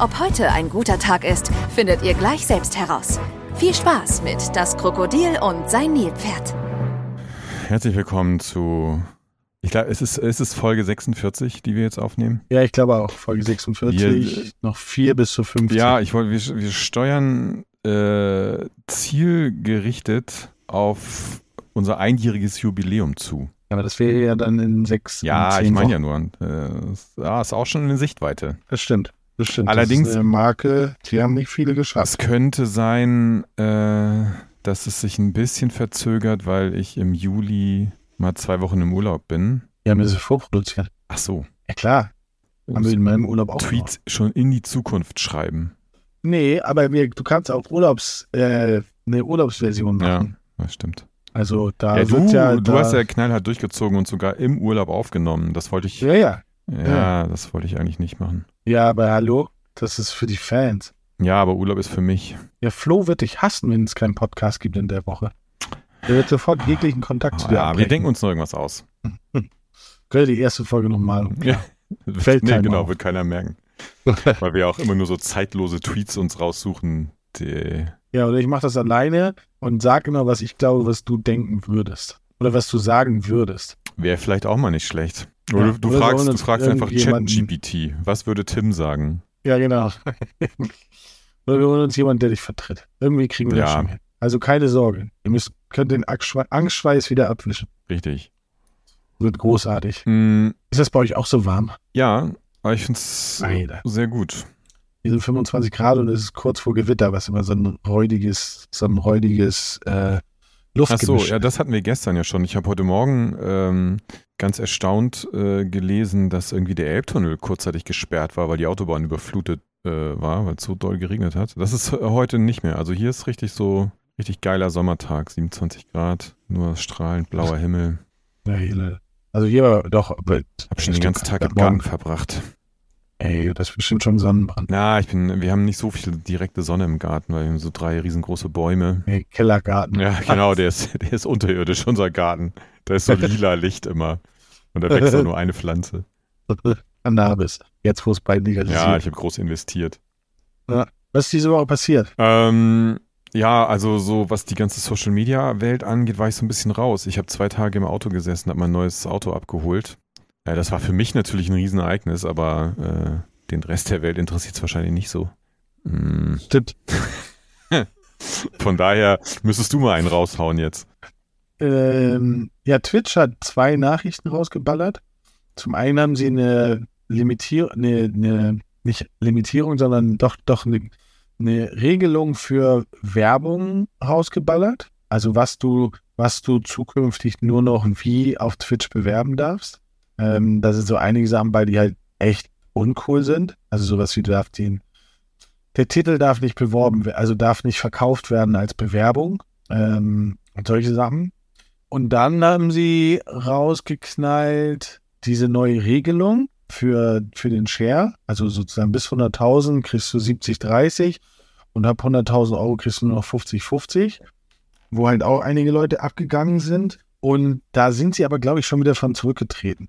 Ob heute ein guter Tag ist, findet ihr gleich selbst heraus. Viel Spaß mit Das Krokodil und sein Nilpferd. Herzlich willkommen zu ich glaube, es ist, es ist Folge 46, die wir jetzt aufnehmen. Ja, ich glaube auch. Folge 46, wir, noch vier bis zu 50. Ja, ich wollte, wir, wir steuern äh, zielgerichtet auf unser einjähriges Jubiläum zu. Aber das wäre ja dann in sechs Ja, ich meine ja nur. Äh, ja, ist auch schon eine Sichtweite. Das stimmt. Das stimmt. Allerdings. Das ist eine Marke, die haben nicht viele geschafft. Es könnte sein, äh, dass es sich ein bisschen verzögert, weil ich im Juli mal zwei Wochen im Urlaub bin. Ja, mir ist es vorproduziert. Ach so. Ja, klar. Haben wir in meinem Urlaub auch Tweets noch. schon in die Zukunft schreiben. Nee, aber wir, du kannst auch Urlaubs, äh, eine Urlaubsversion machen. Ja, das stimmt. Also da ja, du, ja, du da hast ja knallhart durchgezogen und sogar im Urlaub aufgenommen. Das wollte ich. Ja, ja. Ja, ja. das wollte ich eigentlich nicht machen. Ja, aber hallo, das ist für die Fans. Ja, aber Urlaub ist für mich. Ja, Flo wird dich hassen, wenn es keinen Podcast gibt in der Woche. Er wird sofort jeglichen Kontakt oh, zu dir Ja, wir denken uns noch irgendwas aus. Könnte die erste Folge nochmal. Ja. Fällt nee, genau, auf. wird keiner merken. Weil wir auch immer nur so zeitlose Tweets uns raussuchen. Die ja, oder ich mache das alleine und sag immer, was ich glaube, was du denken würdest. Oder was du sagen würdest. Wäre vielleicht auch mal nicht schlecht. Oder ja, du, oder fragst, du fragst einfach ChatGPT. Was würde Tim sagen? Ja, genau. oder wir holen uns jemanden, der dich vertritt. Irgendwie kriegen wir ja. das schon hin. Also keine Sorge. Ihr müsst, könnt den Angstschweiß wieder abwischen. Richtig. Wird großartig. Mm. Ist das bei euch auch so warm? Ja, aber ich finde es sehr gut. Hier sind 25 Grad und es ist kurz vor Gewitter, was immer so ein räudiges, so ein räudiges äh, Luftgemisch Ach so, ja, das hatten wir gestern ja schon. Ich habe heute Morgen ähm, ganz erstaunt äh, gelesen, dass irgendwie der Elbtunnel kurzzeitig gesperrt war, weil die Autobahn überflutet äh, war, weil es so doll geregnet hat. Das ist heute nicht mehr. Also hier ist richtig so, richtig geiler Sommertag, 27 Grad, nur strahlend blauer Himmel. Ja, also hier war doch. Hab schon den ganzen Tag im Garten verbracht. Ey, das ist bestimmt schon Sonnenbrand. Na, ich bin, wir haben nicht so viel direkte Sonne im Garten, weil wir haben so drei riesengroße Bäume. Hey, Kellergarten. Ja, genau, der ist, der ist unterirdisch, unser Garten. Da ist so lila Licht immer. Und da wächst auch nur eine Pflanze. Cannabis. Jetzt, wo es bald legalisiert. Ja, ich habe groß investiert. Ja. Was ist diese Woche passiert? Ähm, ja, also so, was die ganze Social-Media-Welt angeht, war ich so ein bisschen raus. Ich habe zwei Tage im Auto gesessen, habe mein neues Auto abgeholt. Ja, das war für mich natürlich ein Riesenereignis, aber äh, den Rest der Welt interessiert es wahrscheinlich nicht so. Mm. Stimmt. Von daher müsstest du mal einen raushauen jetzt. Ähm, ja, Twitch hat zwei Nachrichten rausgeballert. Zum einen haben sie eine Limitierung, eine, eine, nicht Limitierung, sondern doch, doch eine, eine Regelung für Werbung rausgeballert. Also was du, was du zukünftig nur noch wie auf Twitch bewerben darfst. Ähm, da sind so einige Sachen bei, die halt echt uncool sind. Also sowas wie darf den, der Titel darf nicht beworben werden, also darf nicht verkauft werden als Bewerbung ähm, und solche Sachen. Und dann haben sie rausgeknallt diese neue Regelung für, für den Share. Also sozusagen bis 100.000 kriegst du 70, 30 und ab 100.000 Euro kriegst du nur noch 50, 50, wo halt auch einige Leute abgegangen sind. Und da sind sie aber, glaube ich, schon wieder von zurückgetreten.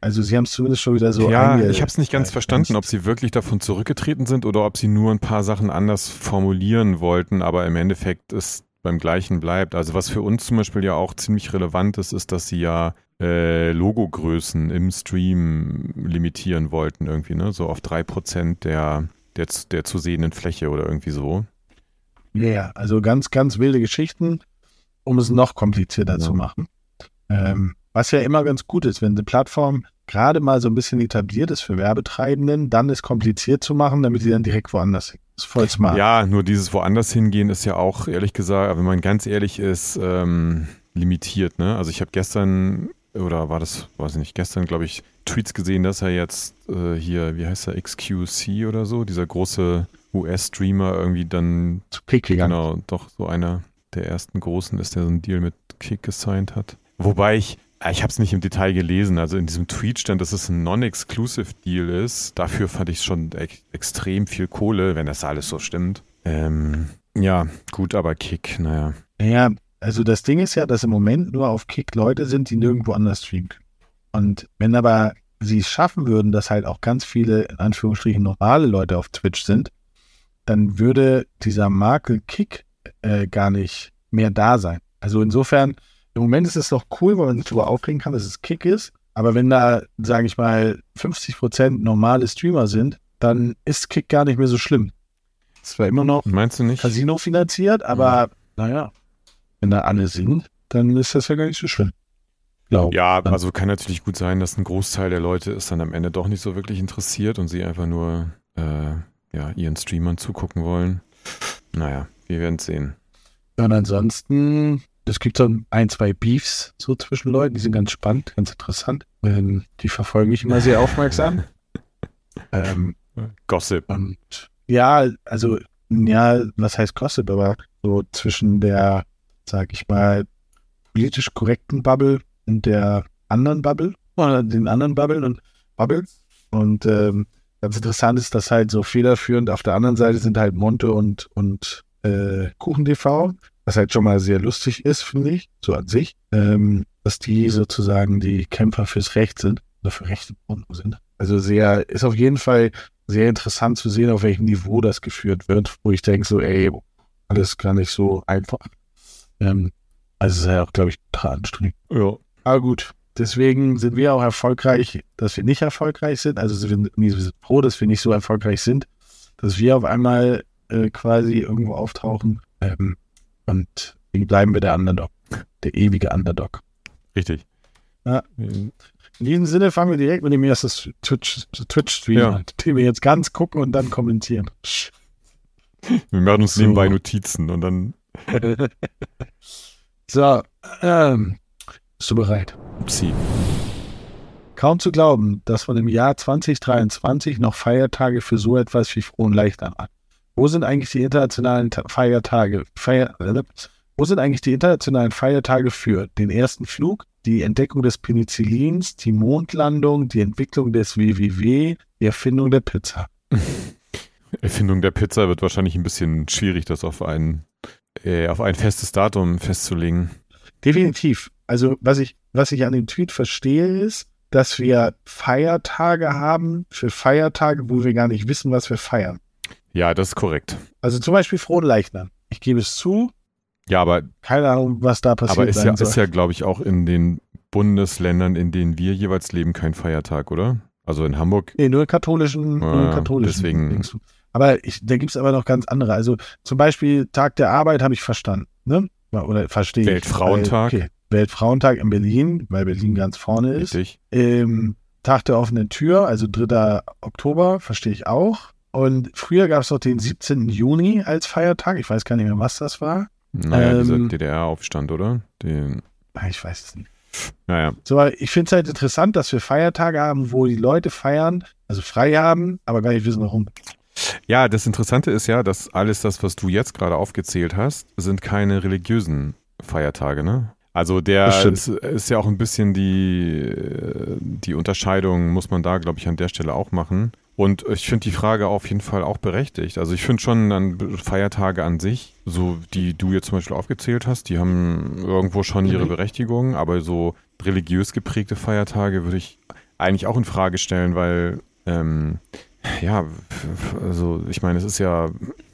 Also sie haben es zumindest schon wieder so. Ja, ich habe es nicht ganz verstanden, ob sie wirklich davon zurückgetreten sind oder ob sie nur ein paar Sachen anders formulieren wollten, aber im Endeffekt es beim gleichen bleibt. Also was für uns zum Beispiel ja auch ziemlich relevant ist, ist, dass sie ja äh, Logogrößen im Stream limitieren wollten irgendwie, ne? So auf drei Prozent der, der, der zu sehenden Fläche oder irgendwie so. Ja, yeah, also ganz, ganz wilde Geschichten, um es noch komplizierter ja. zu machen. Ähm, was ja immer ganz gut ist, wenn eine Plattform gerade mal so ein bisschen etabliert ist für Werbetreibenden, dann ist kompliziert zu machen, damit die dann direkt woanders hin. Das ist voll smart. Ja, nur dieses woanders hingehen ist ja auch, ehrlich gesagt, wenn man ganz ehrlich ist, ähm, limitiert. Ne? Also ich habe gestern, oder war das, weiß ich nicht, gestern, glaube ich, Tweets gesehen, dass er jetzt äh, hier, wie heißt er, XQC oder so, dieser große US-Streamer irgendwie dann zu Kick gegangen. Genau, doch so einer der ersten großen ist, der so einen Deal mit Kick gesigned hat. Wobei ich, ich habe es nicht im Detail gelesen, also in diesem Tweet stand, dass es ein Non-Exclusive Deal ist. Dafür fand ich schon ex extrem viel Kohle, wenn das alles so stimmt. Ähm, ja, gut, aber Kick, naja. Naja, also das Ding ist ja, dass im Moment nur auf Kick Leute sind, die nirgendwo anders streamen. Und wenn aber sie es schaffen würden, dass halt auch ganz viele, in Anführungsstrichen, normale Leute auf Twitch sind, dann würde dieser Makel Kick äh, gar nicht mehr da sein. Also insofern, im Moment ist es doch cool, weil man sich darüber aufregen kann, dass es Kick ist. Aber wenn da, sage ich mal, 50% normale Streamer sind, dann ist Kick gar nicht mehr so schlimm. Es war immer noch Meinst du nicht? Casino finanziert, aber naja, wenn da alle sind, dann ist das ja gar nicht so schlimm. Glaub. Ja, also kann natürlich gut sein, dass ein Großteil der Leute ist dann am Ende doch nicht so wirklich interessiert und sie einfach nur äh, ja, ihren Streamern zugucken wollen. Naja, wir werden es sehen. Ja, und ansonsten, es gibt so ein, zwei Beefs so zwischen Leuten, die sind ganz spannend, ganz interessant. Ähm, die verfolge ich immer sehr aufmerksam. ähm, Gossip. Und ja, also, ja, was heißt Gossip, aber so zwischen der, sag ich mal, politisch korrekten Bubble und der anderen Bubble, oder den anderen Bubblen und Bubbles. Und ähm, ganz interessant ist, dass halt so federführend auf der anderen Seite sind halt Monte und, und äh, KuchenTV, was halt schon mal sehr lustig ist, finde ich, so an sich, ähm, dass die sozusagen die Kämpfer fürs Recht sind oder für Rechte sind. Also sehr, ist auf jeden Fall sehr interessant zu sehen, auf welchem Niveau das geführt wird, wo ich denke so, ey, alles gar nicht so einfach. Ähm, also es ist ja auch, glaube ich, total anstrengend. Ja. Aber gut, deswegen sind wir auch erfolgreich, dass wir nicht erfolgreich sind. Also wir sind froh, dass wir nicht so erfolgreich sind, dass wir auf einmal äh, quasi irgendwo auftauchen. Ähm, und bleiben wir der Underdog, der ewige Underdog. Richtig. Ja. In diesem Sinne fangen wir direkt mit dem ersten Twitch-Stream Twitch ja. an, den wir jetzt ganz gucken und dann kommentieren. Wir machen uns so. nebenbei Notizen und dann. so, ähm, bist du bereit? Sie. Kaum zu glauben, dass man im Jahr 2023 noch Feiertage für so etwas wie Frohen Leichtern hat. Wo sind eigentlich die internationalen Feiertage? Feier, wo sind eigentlich die internationalen Feiertage für den ersten Flug, die Entdeckung des Penicillins, die Mondlandung, die Entwicklung des WWW, die Erfindung der Pizza? Erfindung der Pizza wird wahrscheinlich ein bisschen schwierig, das auf ein, äh, auf ein festes Datum festzulegen. Definitiv. Also was ich, was ich an dem Tweet verstehe, ist, dass wir Feiertage haben für Feiertage, wo wir gar nicht wissen, was wir feiern. Ja, das ist korrekt. Also zum Beispiel Frohnleichnam. Ich gebe es zu. Ja, aber. Keine Ahnung, was da passiert. Aber ist ja, ist ja, glaube ich, auch in den Bundesländern, in denen wir jeweils leben, kein Feiertag, oder? Also in Hamburg. Nee, nur katholischen. Ja, nur katholischen deswegen. Aber ich, da gibt es aber noch ganz andere. Also zum Beispiel Tag der Arbeit habe ich verstanden. Ne? Oder verstehe ich. Weltfrauentag. Okay. Weltfrauentag in Berlin, weil Berlin ganz vorne ist. Richtig. Ähm, Tag der offenen Tür, also 3. Oktober, verstehe ich auch. Und früher gab es noch den 17. Juni als Feiertag. Ich weiß gar nicht mehr, was das war. Naja, ähm, dieser DDR-Aufstand, oder? Den ah, ich weiß es nicht. Naja. So, ich finde es halt interessant, dass wir Feiertage haben, wo die Leute feiern, also frei haben, aber gar nicht wissen, warum. Ja, das Interessante ist ja, dass alles das, was du jetzt gerade aufgezählt hast, sind keine religiösen Feiertage, ne? Also der ist, ist, ja auch ein bisschen die, die Unterscheidung, muss man da, glaube ich, an der Stelle auch machen. Und ich finde die Frage auf jeden Fall auch berechtigt. Also ich finde schon an Feiertage an sich, so die du jetzt zum Beispiel aufgezählt hast, die haben irgendwo schon ihre mhm. Berechtigung, aber so religiös geprägte Feiertage würde ich eigentlich auch in Frage stellen, weil ähm, ja, also ich meine, es ist ja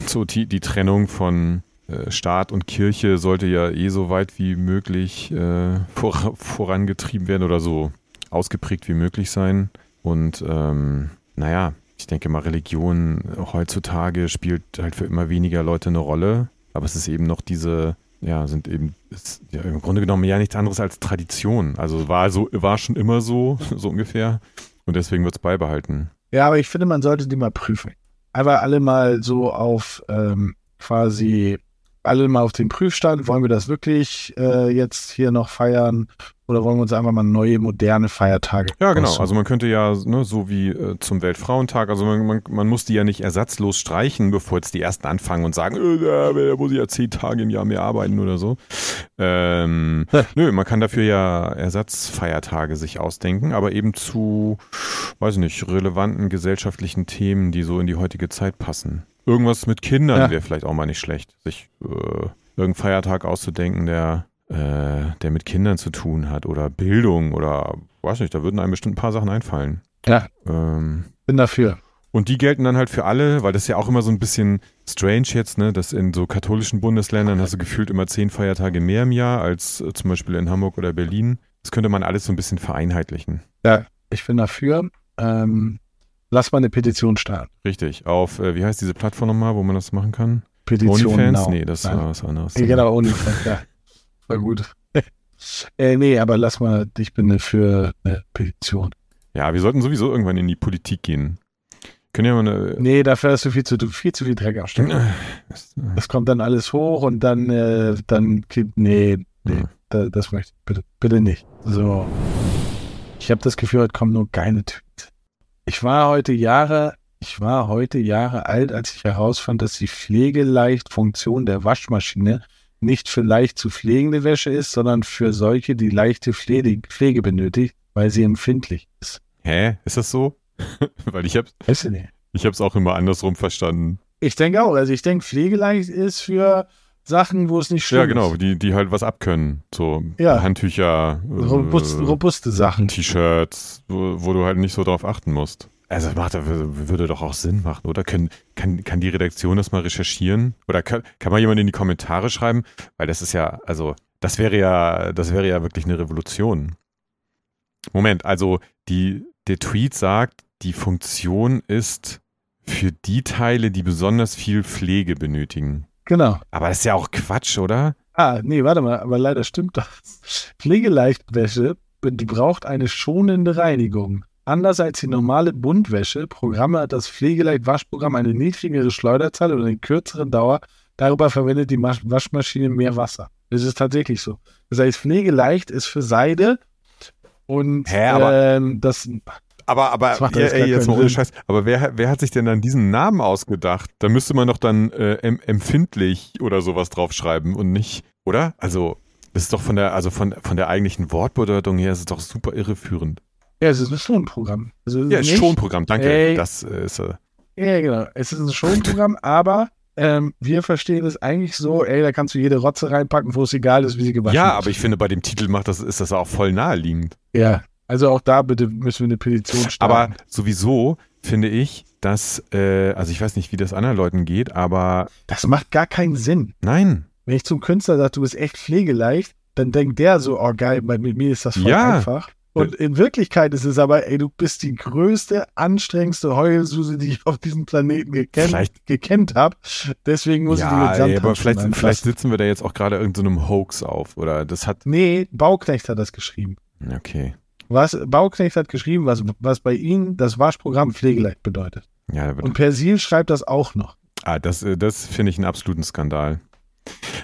so die, die Trennung von äh, Staat und Kirche sollte ja eh so weit wie möglich äh, vor, vorangetrieben werden oder so ausgeprägt wie möglich sein. Und ähm, naja, ich denke mal, Religion heutzutage spielt halt für immer weniger Leute eine Rolle. Aber es ist eben noch diese, ja, sind eben, ist ja im Grunde genommen ja nichts anderes als Tradition. Also war so, war schon immer so, so ungefähr. Und deswegen wird es beibehalten. Ja, aber ich finde, man sollte die mal prüfen. Einfach alle mal so auf ähm, quasi alle mal auf den Prüfstand. Wollen wir das wirklich äh, jetzt hier noch feiern? Oder wollen wir uns einfach mal neue, moderne Feiertage Ja, genau. aussuchen? Also man könnte ja, ne, so wie äh, zum Weltfrauentag, also man, man, man muss die ja nicht ersatzlos streichen, bevor jetzt die ersten anfangen und sagen, äh, da muss ich ja zehn Tage im Jahr mehr arbeiten oder so. Ähm, nö, man kann dafür ja Ersatzfeiertage sich ausdenken, aber eben zu, weiß nicht, relevanten gesellschaftlichen Themen, die so in die heutige Zeit passen. Irgendwas mit Kindern Ja. wäre vielleicht auch mal nicht schlecht, sich äh, irgendeinen Feiertag auszudenken, der äh, der mit Kindern zu tun hat oder Bildung oder weiß nicht, da würden einem bestimmt ein paar Sachen einfallen. Ja. Ähm, Bin dafür. und die gelten dann halt für alle, weil das ist ja auch immer so ein bisschen strange jetzt, ne, dass in so katholischen Bundesländern hast du gefühlt immer zehn Feiertage mehr im Jahr als äh, zum Beispiel in Hamburg oder Berlin. Das könnte man alles so ein bisschen vereinheitlichen. Ja, ich bin dafür. Ähm, lass mal eine Petition starten. Richtig. Auf, äh, wie heißt diese Plattform nochmal, wo man das machen kann? Petition OnlyFans? now. Nee, das Nein. war was anderes. Ja, genau, OnlyFans, ja. Voll gut. äh, nee, aber lass mal, ich bin für eine Petition. Ja, wir sollten sowieso irgendwann in die Politik gehen. Können ja mal eine. Nee, dafür hast du viel zu viel zu viel Dreck am. Das- kommt dann alles hoch und dann, äh, dann nee, nee, Ja. da, das möchte ich bitte, bitte nicht. So. Ich habe das Gefühl, heute kommen nur geile Tweets. Ich war heute Jahre, ich war heute Jahre alt, als ich herausfand, dass die Pflegeleichtfunktion der Waschmaschine nicht für leicht zu pflegende Wäsche ist, sondern für solche, die leichte Pflege, Pflege benötigt, weil sie empfindlich ist. Hä? Ist das so? Weil ich hab's, Weißt du ich auch immer andersrum verstanden. Ich denke auch. Also ich denke, pflegeleicht ist für Sachen, wo es nicht schlimm Ja, genau, ist. die, die halt was abkönnen. So Ja. Handtücher, äh, Robust, robuste Sachen. T-Shirts, wo, wo du halt nicht so drauf achten musst. Also macht, würde doch auch Sinn machen, oder? Können, kann, kann die Redaktion das mal recherchieren? Oder kann, kann mal jemand in die Kommentare schreiben? Weil das ist ja, also, das wäre ja, das wäre ja wirklich eine Revolution. Moment, also die, der Tweet sagt, die Funktion ist für die Teile, die besonders viel Pflege benötigen. Genau. Aber das ist ja auch Quatsch, oder? Ah, nee, warte mal, aber leider stimmt das. Pflegeleichtwäsche, die braucht eine schonende Reinigung. Anders als die normale Buntwäsche, Programme hat das Pflegeleicht-Waschprogramm eine niedrigere Schleuderzahl und eine kürzere Dauer. Darüber verwendet die Masch Waschmaschine mehr Wasser. Das ist tatsächlich so. Das heißt, Pflegeleicht ist für Seide und Hä, aber- ähm, das Aber, aber, Das ja, ey, jetzt mal ohne. Scheiß. Aber wer, wer hat sich denn dann diesen Namen ausgedacht? Da müsste man doch dann äh, em empfindlich oder sowas draufschreiben und nicht, oder? Also, das ist doch von der, also von, von der eigentlichen Wortbedeutung her, ist es doch super irreführend. Ja, es ist ein Schonprogramm. Also Ja, nicht- Schonprogramm, danke. Ey. Das äh, ist, äh, Ja, genau. Es ist ein Schonprogramm, aber ähm, wir verstehen es eigentlich so, ey, da kannst du jede Rotze reinpacken, wo es egal ist, wie sie gewaschen ja, ist. aber ich finde, bei dem Titel macht das, ist das auch voll naheliegend. Ja, also auch da bitte müssen wir eine Petition starten. Aber sowieso finde ich, dass, äh, also ich weiß nicht, wie das anderen Leuten geht, aber das macht gar keinen Sinn. nein. Wenn ich zum Künstler sage, du bist echt pflegeleicht, dann denkt der so, oh geil, bei- mit mir ist das voll Ja. einfach. Und in Wirklichkeit ist es aber, ey, du bist die größte, anstrengendste Heulsuse, die ich auf diesem Planeten gekennt, gekennt habe. Deswegen muss ich die mit Ja, ey, Sand aber vielleicht, vielleicht sitzen wir da jetzt auch gerade irgendeinem Hoax auf oder das hat, Nee, Bauknecht hat das geschrieben. okay. Was Bauknecht hat geschrieben, was, was bei Ihnen das Waschprogramm Pflegeleicht bedeutet. Ja, Und Persil schreibt das auch noch. Ah, das, äh, das finde ich einen absoluten Skandal.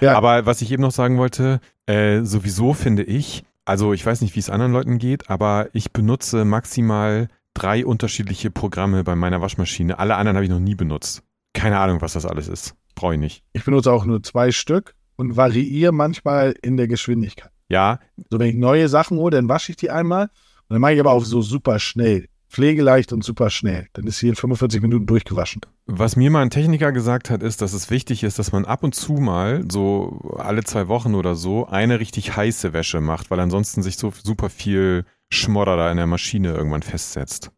Ja. Aber was ich eben noch sagen wollte, äh, sowieso finde ich, also ich weiß nicht, wie es anderen Leuten geht, aber ich benutze maximal drei unterschiedliche Programme bei meiner Waschmaschine. Alle anderen habe ich noch nie benutzt. Keine Ahnung, was das alles ist. Brauche ich nicht. Ich benutze auch nur zwei Stück und variiere manchmal in der Geschwindigkeit. Ja, So, wenn ich neue Sachen hole, dann wasche ich die einmal und dann mache ich aber auch so super schnell. Pflegeleicht und super schnell. Dann ist sie in 45 Minuten durchgewaschen. Was mir mal ein Techniker gesagt hat, ist, dass es wichtig ist, dass man ab und zu mal, so alle zwei Wochen oder so, eine richtig heiße Wäsche macht, weil ansonsten sich so super viel Schmodder da in der Maschine irgendwann festsetzt.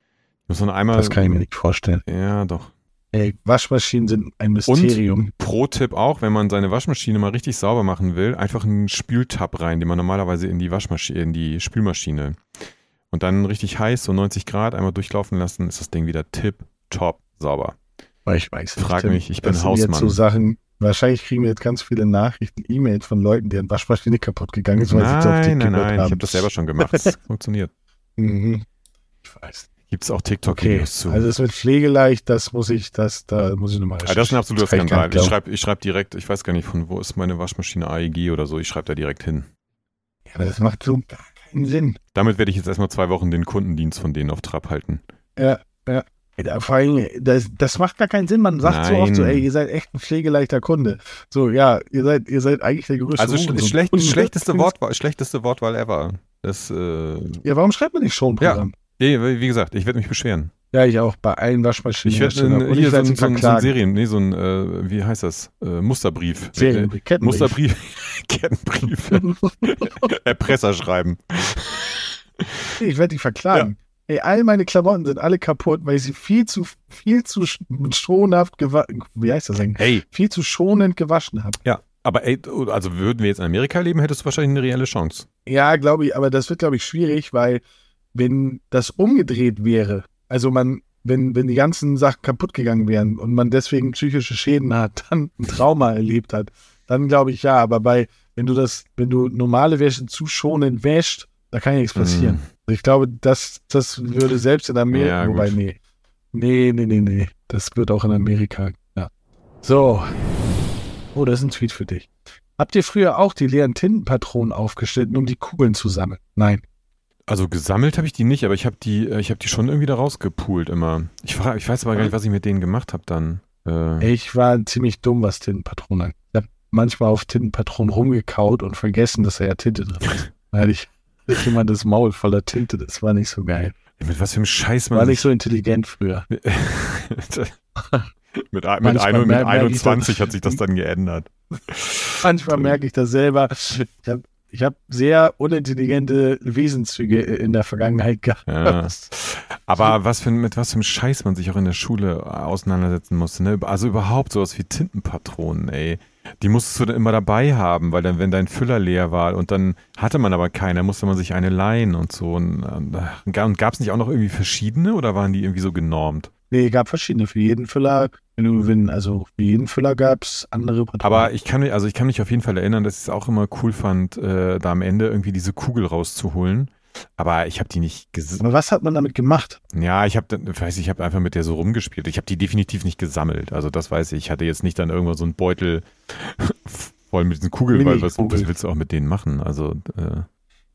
Muss man einmal. Das kann ich mir nicht vorstellen. Ja, doch. Ey, Waschmaschinen sind ein Mysterium. Pro-Tipp auch, wenn man seine Waschmaschine mal richtig sauber machen will, einfach einen Spültab rein, den man normalerweise in die Waschmaschine, in die Spülmaschine. Und dann richtig heiß, so 90 Grad, einmal durchlaufen lassen, ist das Ding wieder tip, top, sauber. Weil ich weiß nicht, Frag mich, ich bin das sind Jetzt so Hausmann. Sachen, wahrscheinlich kriegen wir jetzt ganz viele Nachrichten, E-Mails von Leuten, deren Waschmaschine kaputt gegangen ist, weil sie zu oft Nein, nein, nein, haben. ich habe das selber schon gemacht. Es funktioniert. Mhm. Ich weiß. Gibt es auch Okay, TikTok-Videos zu. also das mit Pflegeleicht, das muss ich, das, da muss ich nochmal Ah, das ist ein absoluter ich Skandal. Ich glauben. schreibe ich schreib direkt, ich weiß gar nicht, von wo ist meine Waschmaschine AEG oder so, ich schreibe da direkt hin. Ja, aber das macht so gar keinen Sinn. Damit werde ich jetzt erstmal zwei Wochen den Kundendienst von denen auf Trab halten. Ja, ja. Ja, Vor allem, das, das macht gar keinen Sinn. Man sagt so oft so, Nein. ey, ihr seid echt ein pflegeleichter Kunde. So, ja, ihr seid, ihr seid eigentlich der größte Also Hurensohn. schlecht, Und- schlechteste, Wortwahl, schlechteste Wortwahl ever. Das, äh, Ja, warum schreibt man nicht schon Programm? nee, wie gesagt, ich werde mich beschweren. Ja. ich auch. Bei allen Waschmaschinen. Ich werde hier so, werd ein- so, ein- so ein. Serien, nee, so ein, äh, wie heißt das? Äh, Musterbrief. Serien, Äh, Kettenbrief. Musterbrief, Kettenbrief, Erpresser schreiben. Ich werde die verklagen. Ey, all meine Klamotten sind alle kaputt, weil ich sie viel zu, viel zu sch- schonhaft gewaschen, wie heißt das eigentlich? Hey, Viel zu schonend gewaschen habe. ja, aber ey, also würden wir jetzt in Amerika leben, hättest du wahrscheinlich eine reelle Chance. Ja, glaube ich, aber das wird, glaube ich, schwierig, weil wenn das umgedreht wäre, also man, wenn, wenn die ganzen Sachen kaputt gegangen wären und man deswegen psychische Schäden hat, dann ein Trauma erlebt hat, dann glaube ich ja, aber bei, wenn du das, wenn du normale Wäsche zu schonend wäscht, da kann ja nichts passieren. Ich glaube, das, das würde selbst in Amerika, Ja, wobei, nee. Nee, nee, nee, nee. Das wird auch in Amerika, ja. So. Oh, das ist ein Tweet für dich. Habt ihr früher auch die leeren Tintenpatronen aufgeschnitten, um die Kugeln zu sammeln? Nein. Also gesammelt habe ich die nicht, aber ich habe die, äh, ich habe die schon irgendwie da rausgepult immer. Ich, frage, ich weiß aber gar nicht, was ich mit denen gemacht habe dann. Äh, Ich war ziemlich dumm, was Tintenpatronen angeht. Ich habe manchmal auf Tintenpatronen rumgekaut und vergessen, dass da ja Tinte drin ist. Da hatte ich, hatte ich immer das Maul voller Tinte. Das war nicht so geil. mit was für einem Scheiß man War sich nicht so intelligent früher. mit, mit, ein, mit merke ich 21 das- hat sich das dann geändert. Manchmal merke ich das selber. Ich habe ich hab sehr unintelligente Wesenszüge in der Vergangenheit gehabt. Ja. Aber was für, mit was für einem Scheiß man sich auch in der Schule auseinandersetzen musste. Ne? Also überhaupt sowas wie Tintenpatronen, ey. Die musstest du dann immer dabei haben, weil dann, wenn dein Füller leer war und dann hatte man aber keine, musste man sich eine leihen und so. Und, äh, und gab es nicht auch noch irgendwie verschiedene oder waren die irgendwie so genormt? Nee, gab verschiedene. Für jeden Füller, wenn du, wenn, also für jeden Füller gab es andere Patronen. Aber ich kann mich, also ich kann mich auf jeden Fall erinnern, dass ich es auch immer cool fand, äh, da am Ende irgendwie diese Kugel rauszuholen. Aber ich habe die nicht ges Aber was hat man damit gemacht? Ja, ich habe, weiß ich, habe einfach mit der so rumgespielt. Ich habe die definitiv nicht gesammelt. Also das weiß ich. Ich hatte jetzt nicht dann irgendwann so einen Beutel voll mit diesen Kugeln, weil was, was willst du auch mit denen machen? Also, äh,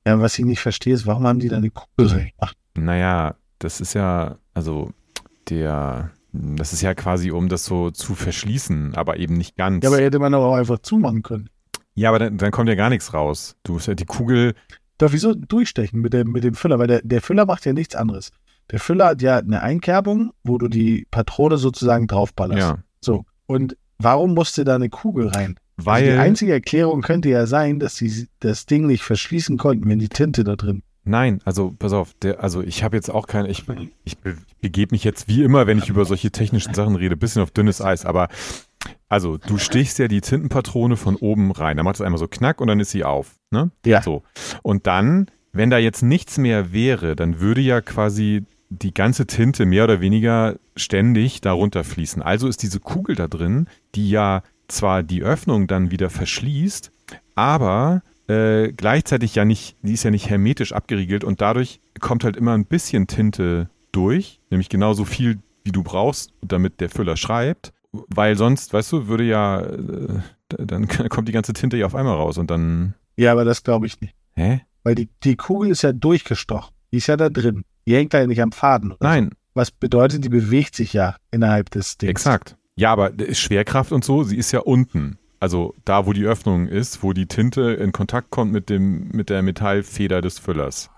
Ja, was ich nicht verstehe, ist, warum haben die da eine Kugel reingemacht? naja, das ist ja, also der, das ist ja quasi, um das so zu verschließen, aber eben nicht ganz. Ja, aber hätte man aber auch einfach zumachen können. Ja, aber dann, dann kommt ja gar nichts raus. Du hast ja die Kugel, Doch, wieso durchstechen mit dem, mit dem Füller? Weil der, der Füller macht ja nichts anderes. Der Füller hat ja eine Einkerbung, wo du die Patrone sozusagen draufballerst. ja, So. Und warum musste da eine Kugel rein? weil. Also die einzige Erklärung könnte ja sein, dass sie das Ding nicht verschließen konnten, wenn die Tinte da drin. Nein, also pass auf, der, also ich habe jetzt auch keine, ich, ich be- begebe mich jetzt wie immer, wenn ich über solche technischen Sachen rede, bisschen auf dünnes Eis, aber also du stichst ja die Tintenpatrone von oben rein, dann macht es einmal so knack und dann ist sie auf, ne? Ja. So. Und dann, wenn da jetzt nichts mehr wäre, dann würde ja quasi die ganze Tinte mehr oder weniger ständig darunter fließen. Also ist diese Kugel da drin, die ja zwar die Öffnung dann wieder verschließt, aber äh, gleichzeitig ja nicht, die ist ja nicht hermetisch abgeriegelt und dadurch kommt halt immer ein bisschen Tinte durch, nämlich genauso viel, wie du brauchst, damit der Füller schreibt, weil sonst, weißt du, würde ja, äh, dann kommt die ganze Tinte ja auf einmal raus und dann, Ja, aber das glaube ich nicht. hä? Weil die, die Kugel ist ja durchgestochen. Die ist ja da drin. Die hängt da ja nicht am Faden. Oder Nein, So. Was bedeutet, die bewegt sich ja innerhalb des Dings. exakt. Ja, aber Schwerkraft und so, sie ist ja unten. Also da, wo die Öffnung ist, wo die Tinte in Kontakt kommt mit dem, mit der Metallfeder des Füllers.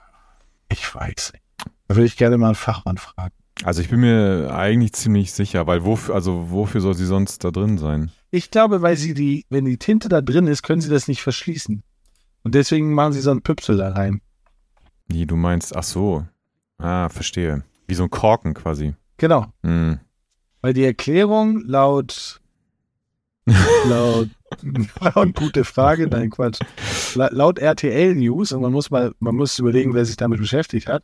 Ich weiß nicht. Da würde ich gerne mal einen Fachmann fragen. Also ich bin mir eigentlich ziemlich sicher, weil wofür, also wofür soll sie sonst da drin sein? Ich glaube, weil sie die, wenn die Tinte da drin ist, können sie das nicht verschließen. Und deswegen machen sie so einen Püpsel da rein. Wie du meinst, ach so. Ah, verstehe. Wie so ein Korken quasi. Genau. Hm. Weil die Erklärung laut laut, laut gute Frage, nein Quatsch. La, laut RTL News, und man muss mal, man muss überlegen, wer sich damit beschäftigt hat.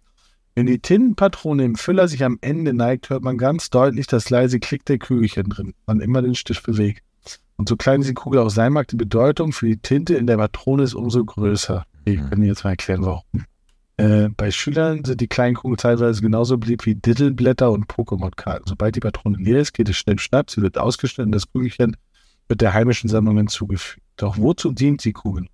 Wenn die Tintenpatrone im Füller sich am Ende neigt, hört man ganz deutlich das leise Klick der Kügelchen drin, wann immer den Stift bewegt. Und so klein diese Kugel auch sein mag, die Bedeutung für die Tinte in der Patrone ist umso größer. Ich kann dir jetzt mal erklären, warum. Äh, bei Schülern sind die kleinen Kugeln teilweise genauso beliebt wie Diddleblätter und Pokémon-Karten. Sobald die Patrone leer ist, geht es schnell schnapp, sie wird ausgeschnitten, das Kügelchen wird der heimischen Sammlung hinzugefügt. Doch wozu dient die Kugel?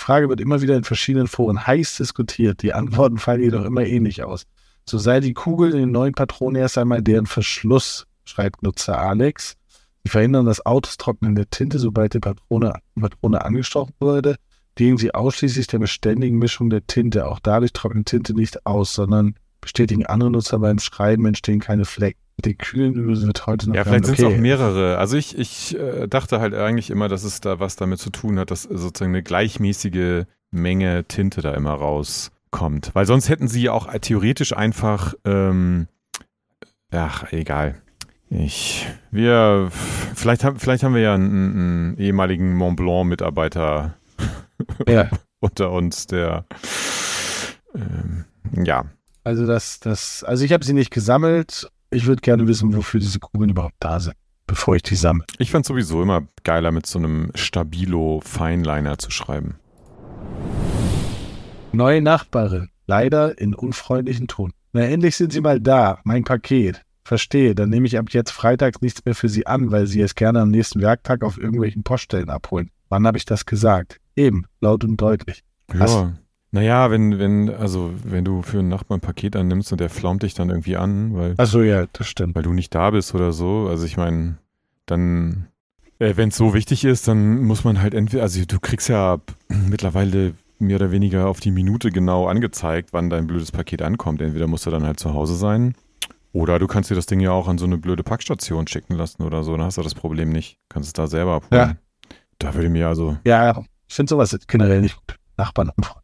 Frage wird immer wieder in verschiedenen Foren heiß diskutiert. Die Antworten fallen jedoch immer ähnlich aus. So sei die Kugel in den neuen Patronen erst einmal deren Verschluss, schreibt Nutzer Alex. Sie verhindern das Austrocknen der Tinte, sobald die Patrone, Patrone angestochen wurde, dienen sie ausschließlich der beständigen Mischung der Tinte. Auch dadurch trocknet Tinte nicht aus, sondern bestätigen andere Nutzer beim Schreiben entstehen keine Flecken. Den kühlen wird heute noch Ja, vielleicht sind es auch mehrere. Also ich, ich äh, dachte halt eigentlich immer, dass es da was damit zu tun hat, dass sozusagen eine gleichmäßige Menge Tinte da immer rauskommt. Weil sonst hätten sie ja auch theoretisch einfach, ähm, ach, egal. Ich, wir, vielleicht, haben, vielleicht haben wir ja einen, einen ehemaligen Mont Blanc-Mitarbeiter Ja. unter uns, der, ähm, ja, Also das, das, also ich habe sie nicht gesammelt. Ich würde gerne wissen, wofür diese Kugeln überhaupt da sind, bevor ich die sammle. Ich fand sowieso immer geiler, mit so einem Stabilo Feinliner zu schreiben. Neue Nachbarin, leider in unfreundlichen Ton. Na, endlich sind sie mal da, mein Paket. Verstehe, dann nehme ich ab jetzt freitags nichts mehr für sie an, weil sie es gerne am nächsten Werktag auf irgendwelchen Poststellen abholen. Wann habe ich das gesagt? Eben, laut und deutlich. Ja. Naja, wenn, wenn, also, wenn du für einen Nachbarn ein Paket annimmst und der flaumt dich dann irgendwie an, weil, Achso, ja, das stimmt. weil du nicht da bist oder so, also ich meine, dann, äh, wenn es so wichtig ist, dann muss man halt entweder, also du kriegst ja mittlerweile mehr oder weniger auf die Minute genau angezeigt, wann dein blödes Paket ankommt. Entweder musst du dann halt zu Hause sein oder du kannst dir das Ding ja auch an so eine blöde Packstation schicken lassen oder so, dann hast du das Problem nicht. Kannst es da selber abholen. Da würde mir also, Ja, ich finde sowas generell nicht gut. Nachbarn sind.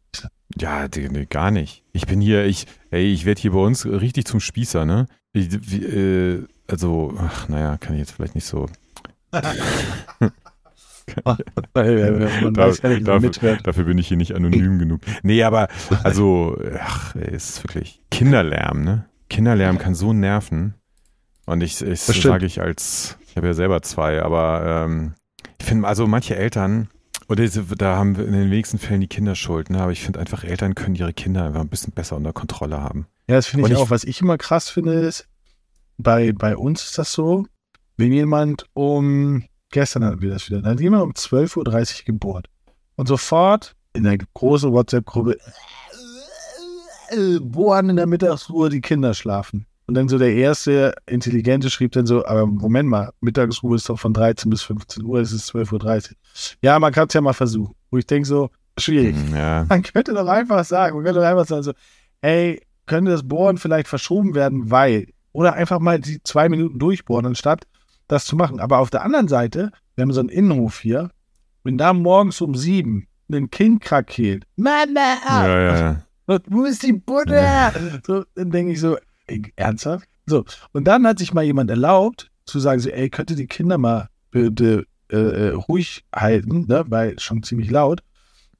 Ja, nee, gar nicht. Ich bin hier, ich, ey, ich werde hier bei uns richtig zum Spießer, ne? Ich, wie, äh, also, ach, naja, kann ich jetzt vielleicht nicht so. Weiß dafür, bin ich hier nicht anonym genug. Nee, aber, also, ach, ey, ist wirklich Kinderlärm, ne? Kinderlärm kann so nerven. Und ich, ich sage ich als, ich habe ja selber zwei, aber ähm, ich finde, also manche Eltern, oder diese- da haben wir in den wenigsten Fällen die Kinder schuld, ne? aber ich finde einfach, Eltern können ihre Kinder einfach ein bisschen besser unter Kontrolle haben. Ja, das finde Und ich ich- auch. Was ich immer krass finde, ist, bei, bei uns ist das so, wenn jemand um, gestern hatten wir das wieder, dann hat jemand um 12.30 Uhr gebohrt. Und sofort in der großen WhatsApp-Gruppe äh, bohren in der Mittagsruhe, die Kinder schlafen. Und dann so der erste Intelligente schrieb dann so, aber Moment mal, Mittagsruhe ist doch von 13 bis 15 Uhr, es ist 12.30 Uhr. Ja, man kann es ja mal versuchen. Wo ich denke so, schwierig. Hm, Ja, Man könnte doch einfach sagen, man könnte doch einfach sagen so, hey, könnte das Bohren vielleicht verschoben werden, weil, oder einfach mal die zwei Minuten durchbohren, anstatt das zu machen. Aber auf der anderen Seite, wir haben so einen Innenhof hier, wenn da morgens um sieben ein Kind krakeelt, Mama, ja, ja, ja. wo ist die Butter? So, dann denke ich so, ernsthaft? So, und dann hat sich mal jemand erlaubt, zu sagen so, ey, könnte die Kinder mal bitte äh, äh, ruhig halten, ne, weil schon ziemlich laut.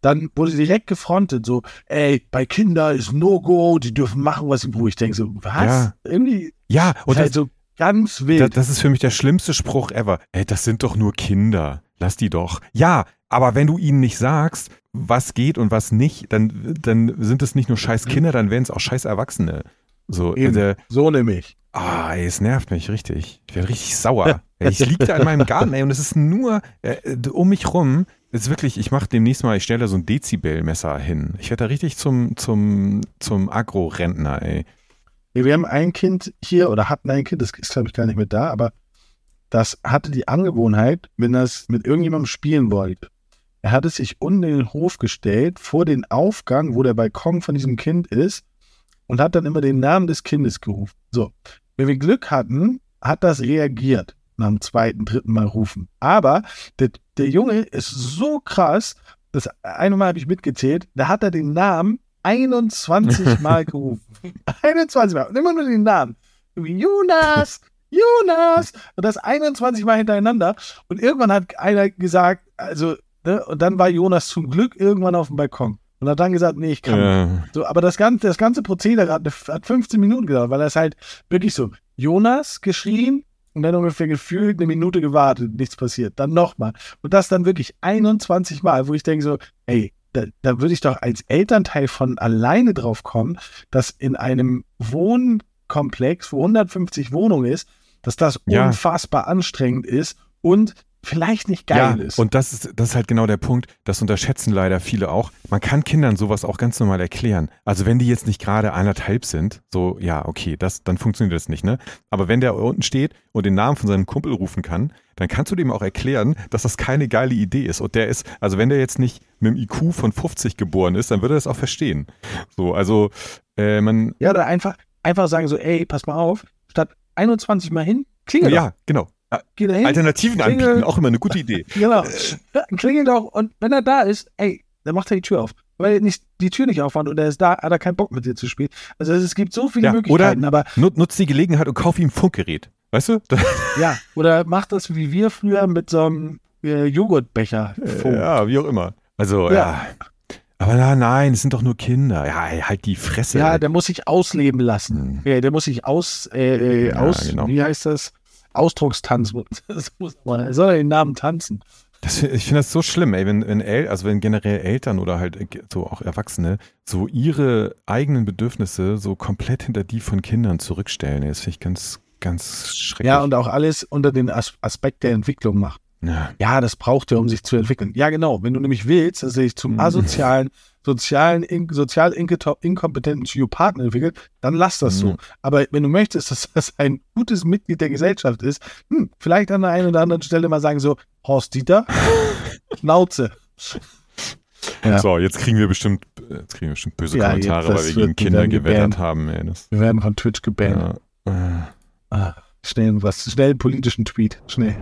Dann wurde sie direkt gefrontet, so, ey, bei Kindern ist No-Go, die dürfen machen, was sie wollen. Ich denke so, was? Ja. Irgendwie Ja, und halt das, so ganz das, wild. das ist für mich der schlimmste Spruch ever. Ey, das sind doch nur Kinder. Lass die doch. Ja, aber wenn du ihnen nicht sagst, was geht und was nicht, dann, dann sind es nicht nur scheiß Kinder, dann werden es auch scheiß Erwachsene. So, Eben. der, so nämlich. Ah, ey, es nervt mich richtig. Ich werde richtig sauer. Ich liege da in meinem Garten, ey, und es ist nur äh, um mich rum. Es ist wirklich, ich mache demnächst mal, ich stelle da so ein Dezibelmesser hin. Ich werde da richtig zum, zum, zum Agro-Rentner, ey. Wir haben ein Kind hier oder hatten ein Kind, das ist glaube ich gar nicht mehr da, aber das hatte die Angewohnheit, wenn das mit irgendjemandem spielen wollte. Er hat es sich unten in den Hof gestellt, vor den Aufgang, wo der Balkon von diesem Kind ist, und hat dann immer den Namen des Kindes gerufen. So, wenn wir Glück hatten, hat das reagiert nach dem zweiten, dritten Mal rufen. Aber der, der Junge ist so krass, das eine Mal habe ich mitgezählt, da hat er den Namen 21 Mal gerufen. 21 Mal. Und immer nur den Namen. Jonas, Jonas. Und das 21 Mal hintereinander. Und irgendwann hat einer gesagt, also, ne, und dann war Jonas zum Glück irgendwann auf dem Balkon. Und hat dann gesagt, nee, ich kann nicht. Äh, So, aber das ganze, das ganze Prozedere hat, hat 15 Minuten gedauert, weil das halt wirklich so Jonas geschrien und dann ungefähr gefühlt eine Minute gewartet, nichts passiert. Dann nochmal. Und das dann wirklich 21 Mal, wo ich denke so, ey, da, da würde ich doch als Elternteil von alleine drauf kommen, dass in einem Wohnkomplex, wo 150 Wohnungen ist, dass das Ja. unfassbar anstrengend ist und vielleicht nicht geil ja, ist. Und das ist, das ist halt genau der Punkt, das unterschätzen leider viele auch. Man kann Kindern sowas auch ganz normal erklären. Also wenn die jetzt nicht gerade anderthalb sind, so, ja, okay, das, dann funktioniert das nicht, ne? Aber wenn der unten steht und den Namen von seinem Kumpel rufen kann, dann kannst du dem auch erklären, dass das keine geile Idee ist. Und der ist, also wenn der jetzt nicht mit einem IQ von 50 geboren ist, dann würde er das auch verstehen. So, also äh, man. Ja, oder einfach, einfach sagen so, ey, pass mal auf, statt 21 mal hin, klingel Ja, genau. Geh dahin, Alternativen klingel. anbieten, auch immer eine gute Idee. Genau. Klingel doch und wenn er da ist, ey, dann macht er die Tür auf. Weil er nicht, die Tür nicht aufmacht und er ist da, hat er keinen Bock mit dir zu spielen. Also es gibt so viele Ja, Möglichkeiten, aber Nut, nutzt die Gelegenheit und kauf ihm ein Funkgerät. Weißt du? ja, oder macht das wie wir früher mit so einem äh, Joghurtbecher. Foam. ja, wie auch immer. Also, Ja. ja. Aber na, nein, es sind doch nur Kinder. Ja, halt die Fresse. Ja, der muss sich ausleben lassen. Hm. Ja, der muss sich aus, äh, äh, Ja, aus genau. wie heißt das? Ausdruckstanz. Man, er soll den Namen tanzen. Das, ich finde das so schlimm, ey, wenn, wenn El, also wenn generell Eltern oder halt äh, so auch Erwachsene so ihre eigenen Bedürfnisse so komplett hinter die von Kindern zurückstellen. ey. Das finde ich ganz, ganz schrecklich. Ja, und auch alles unter den As Aspekt der Entwicklung macht. ja. Ja, das braucht er, um sich zu entwickeln. Ja, genau. Wenn du nämlich willst, dass er sich zum Mhm. asozialen, sozialen, in, sozial inkompetenten Psychopathen entwickelt, dann lass das so. Mhm. Aber wenn du möchtest, dass das ein gutes Mitglied der Gesellschaft ist, hm, vielleicht an der einen oder anderen Stelle mal sagen so, Horst Dieter, Schnauze. Ja. So, jetzt kriegen wir bestimmt, jetzt kriegen wir bestimmt böse Ja, Kommentare, weil wir gegen Kinder gewettert haben. Ey, Wir werden von Twitch gebannt. ja. Äh. Ah, schnell was, schnell einen politischen Tweet, schnell.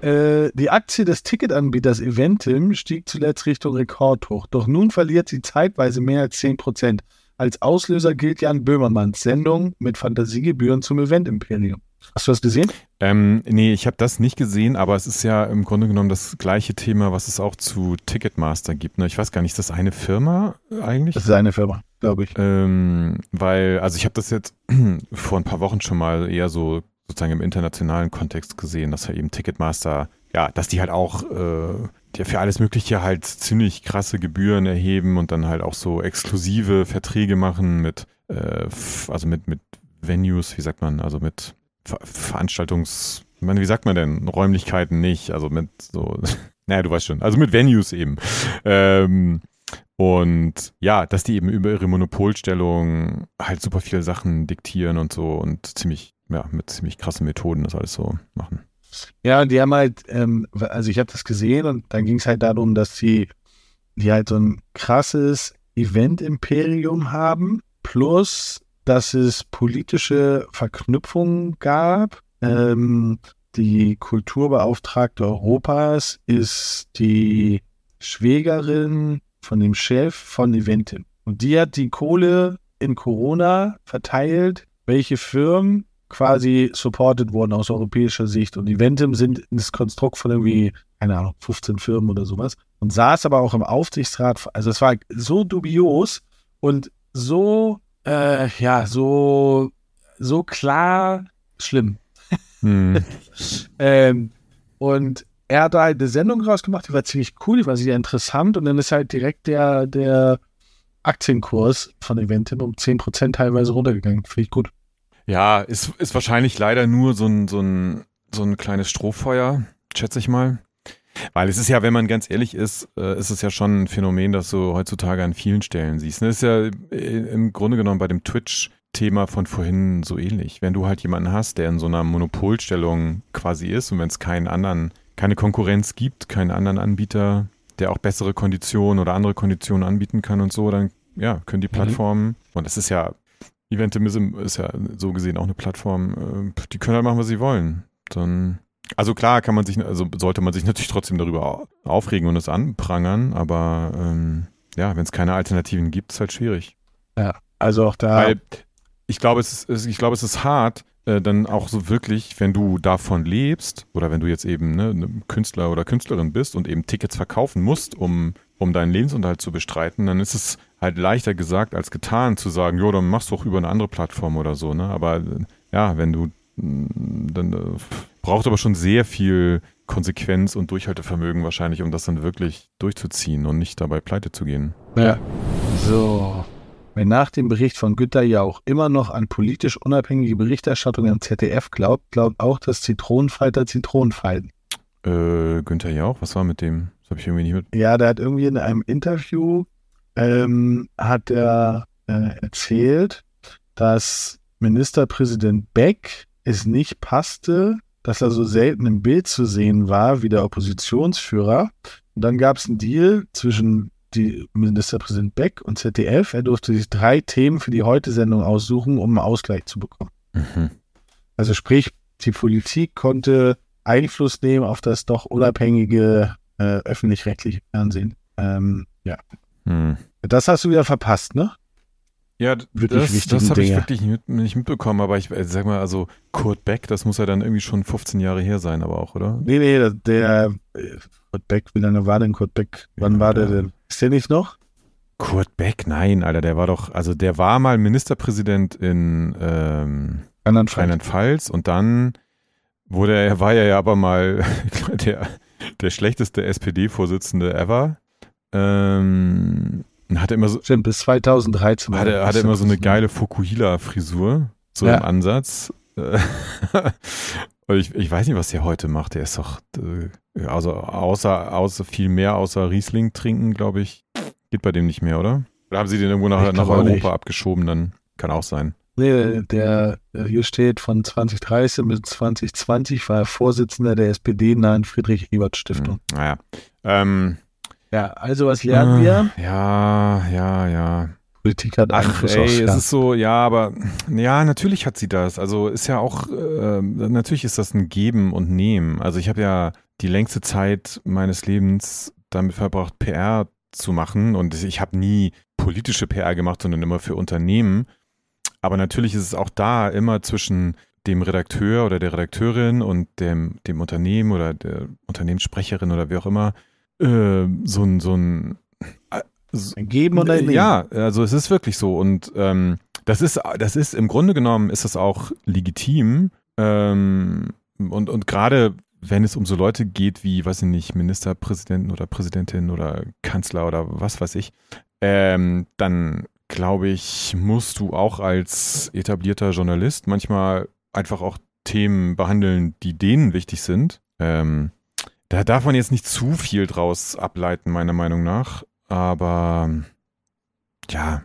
Äh, die Aktie des Ticketanbieters Eventim stieg zuletzt Richtung Rekordhoch, doch nun verliert sie zeitweise mehr als 10%. Als Auslöser gilt Jan Böhmermanns Sendung mit Fantasiegebühren zum Event-Imperium. Hast du das gesehen? Ähm, nee, ich habe das nicht gesehen, aber es ist ja im Grunde genommen das gleiche Thema, was es auch zu Ticketmaster gibt. Ne? Ich weiß gar nicht, ist das eine Firma eigentlich? Das ist eine Firma, glaube ich. Ähm, weil, also ich habe das jetzt vor ein paar Wochen schon mal eher so sozusagen im internationalen Kontext gesehen, dass ja eben Ticketmaster, ja, dass die halt auch äh, für alles Mögliche halt ziemlich krasse Gebühren erheben und dann halt auch so exklusive Verträge machen mit, äh, also mit, mit Venues, wie sagt man, also mit Ver Veranstaltungs, ich meine, wie sagt man denn, Räumlichkeiten nicht, also mit so, naja, du weißt schon, also mit Venues eben. Ähm, und ja, dass die eben über ihre Monopolstellung halt super viele Sachen diktieren und so und ziemlich, ja, mit ziemlich krassen Methoden das alles so machen. Ja, die haben halt, ähm, also ich habe das gesehen und dann ging es halt darum, dass sie die halt so ein krasses Event-Imperium haben, plus dass es politische Verknüpfungen gab. Ähm, die Kulturbeauftragte Europas ist die Schwägerin von dem Chef von Eventim. Und die hat die Kohle in Corona verteilt, welche Firmen quasi supported wurden aus europäischer Sicht. Und Eventim sind das Konstrukt von irgendwie, keine Ahnung, 15 Firmen oder sowas. Und saß aber auch im Aufsichtsrat. Also es war so dubios und so, äh, ja, so, so klar schlimm. Hm. Ähm, und er hat da halt eine Sendung rausgemacht, die war ziemlich cool, die war sehr interessant. Und dann ist halt direkt der, der Aktienkurs von Eventim um 10% teilweise runtergegangen. Finde ich gut. Ja, ist, ist wahrscheinlich leider nur so ein, so, ein, so ein kleines Strohfeuer, schätze ich mal. Weil es ist ja, wenn man ganz ehrlich ist, äh, ist es ja schon ein Phänomen, das du heutzutage an vielen Stellen siehst. Das ist ja äh, im Grunde genommen bei dem Twitch-Thema von vorhin so ähnlich. Wenn du halt jemanden hast, der in so einer Monopolstellung quasi ist und wenn es keinen anderen, keine Konkurrenz gibt, keinen anderen Anbieter, der auch bessere Konditionen oder andere Konditionen anbieten kann und so, dann ja, können die Plattformen, und das ist ja Eventism ist ja so gesehen auch eine Plattform, äh, die können halt machen, was sie wollen. Dann, also klar kann man sich, also sollte man sich natürlich trotzdem darüber au- aufregen und es anprangern, aber ähm, ja, wenn es keine Alternativen gibt, ist halt schwierig. Also auch da. Weil ich glaube, es ist, ich glaube, es ist hart, äh, dann auch so wirklich, wenn du davon lebst oder wenn du jetzt eben ne, ein Künstler oder Künstlerin bist und eben Tickets verkaufen musst, um, um deinen Lebensunterhalt zu bestreiten, dann ist es halt leichter gesagt als getan zu sagen, jo, dann machst du auch über eine andere Plattform oder so, ne? Aber äh, ja, wenn du mh, dann äh, braucht aber schon sehr viel Konsequenz und Durchhaltevermögen wahrscheinlich, um das dann wirklich durchzuziehen und nicht dabei pleite zu gehen. Ja. So. Wer nach dem Bericht von Gütter ja auch immer noch an politisch unabhängige Berichterstattung am ZDF glaubt, glaubt auch, dass Zitronenfalter Zitronen falten. Äh, Günther Jauch, was war mit dem? Das habe ich irgendwie nicht mit. Ja, der hat irgendwie in einem Interview ähm, hat er äh, erzählt, dass Ministerpräsident Beck es nicht passte, dass er so selten im Bild zu sehen war wie der Oppositionsführer. Und dann gab es einen Deal zwischen die Ministerpräsident Beck und ZDF. Er durfte sich drei Themen für die Heute-Sendung aussuchen, um einen Ausgleich zu bekommen. Mhm. Also sprich, die Politik konnte Einfluss nehmen auf das doch unabhängige äh, öffentlich-rechtliche Fernsehen. Ähm, ja. Hm. Das hast du wieder verpasst, ne? Ja, wirklich das, das habe ich wirklich nicht, nicht, mitbekommen, aber ich äh, sag mal, also Kurt Beck, das muss ja dann irgendwie schon 15 Jahre her sein, aber auch, oder? Nee, nee, der, der äh, Kurt Beck, wie lange war denn Kurt Beck? Wann ja, war der denn? Ist der nicht noch? Kurt Beck, nein, Alter, der war doch, also der war mal Ministerpräsident in ähm, Rheinland-Pfalz und dann wurde er, war er ja aber mal der, der schlechteste SPD-Vorsitzende ever. Ähm, hatte immer so. Stimmt, bis 2013. Hatte, hatte immer so eine geile Fukuhila-Frisur, so ja. im Ansatz. Und ich, ich weiß nicht, was der heute macht. Der ist doch, äh, also außer, außer viel mehr außer Riesling trinken, glaube ich, geht bei dem nicht mehr, oder? Oder haben sie den irgendwo nach, nach Europa nicht. abgeschoben? Dann kann auch sein. Nee, der äh, hier steht von 2013 bis 2020 war er Vorsitzender der SPD-nahen Friedrich-Ebert-Stiftung. Hm, naja. Ähm, ja, also was lernen äh, wir? Ja, ja, ja. Politik hat Ach, ey, es ist so, ja, aber ja, natürlich hat sie das. Also ist ja auch, äh, natürlich ist das ein Geben und Nehmen. Also ich habe ja die längste Zeit meines Lebens damit verbracht, PR zu machen und ich habe nie politische PR gemacht, sondern immer für Unternehmen. Aber natürlich ist es auch da immer zwischen dem Redakteur oder der Redakteurin und dem, dem Unternehmen oder der Unternehmenssprecherin oder wie auch immer äh, so ein, so ein äh, ein Geben oder ein Ja, also es ist wirklich so. Und ähm, das ist, das ist im Grunde genommen ist das auch legitim. Ähm, und, und gerade wenn es um so Leute geht wie, weiß ich nicht, Ministerpräsidenten oder Präsidentin oder Kanzler oder was weiß ich, ähm, dann glaube ich, musst du auch als etablierter Journalist manchmal einfach auch Themen behandeln, die denen wichtig sind. Ähm, da darf man jetzt nicht zu viel draus ableiten, meiner Meinung nach. Aber ja.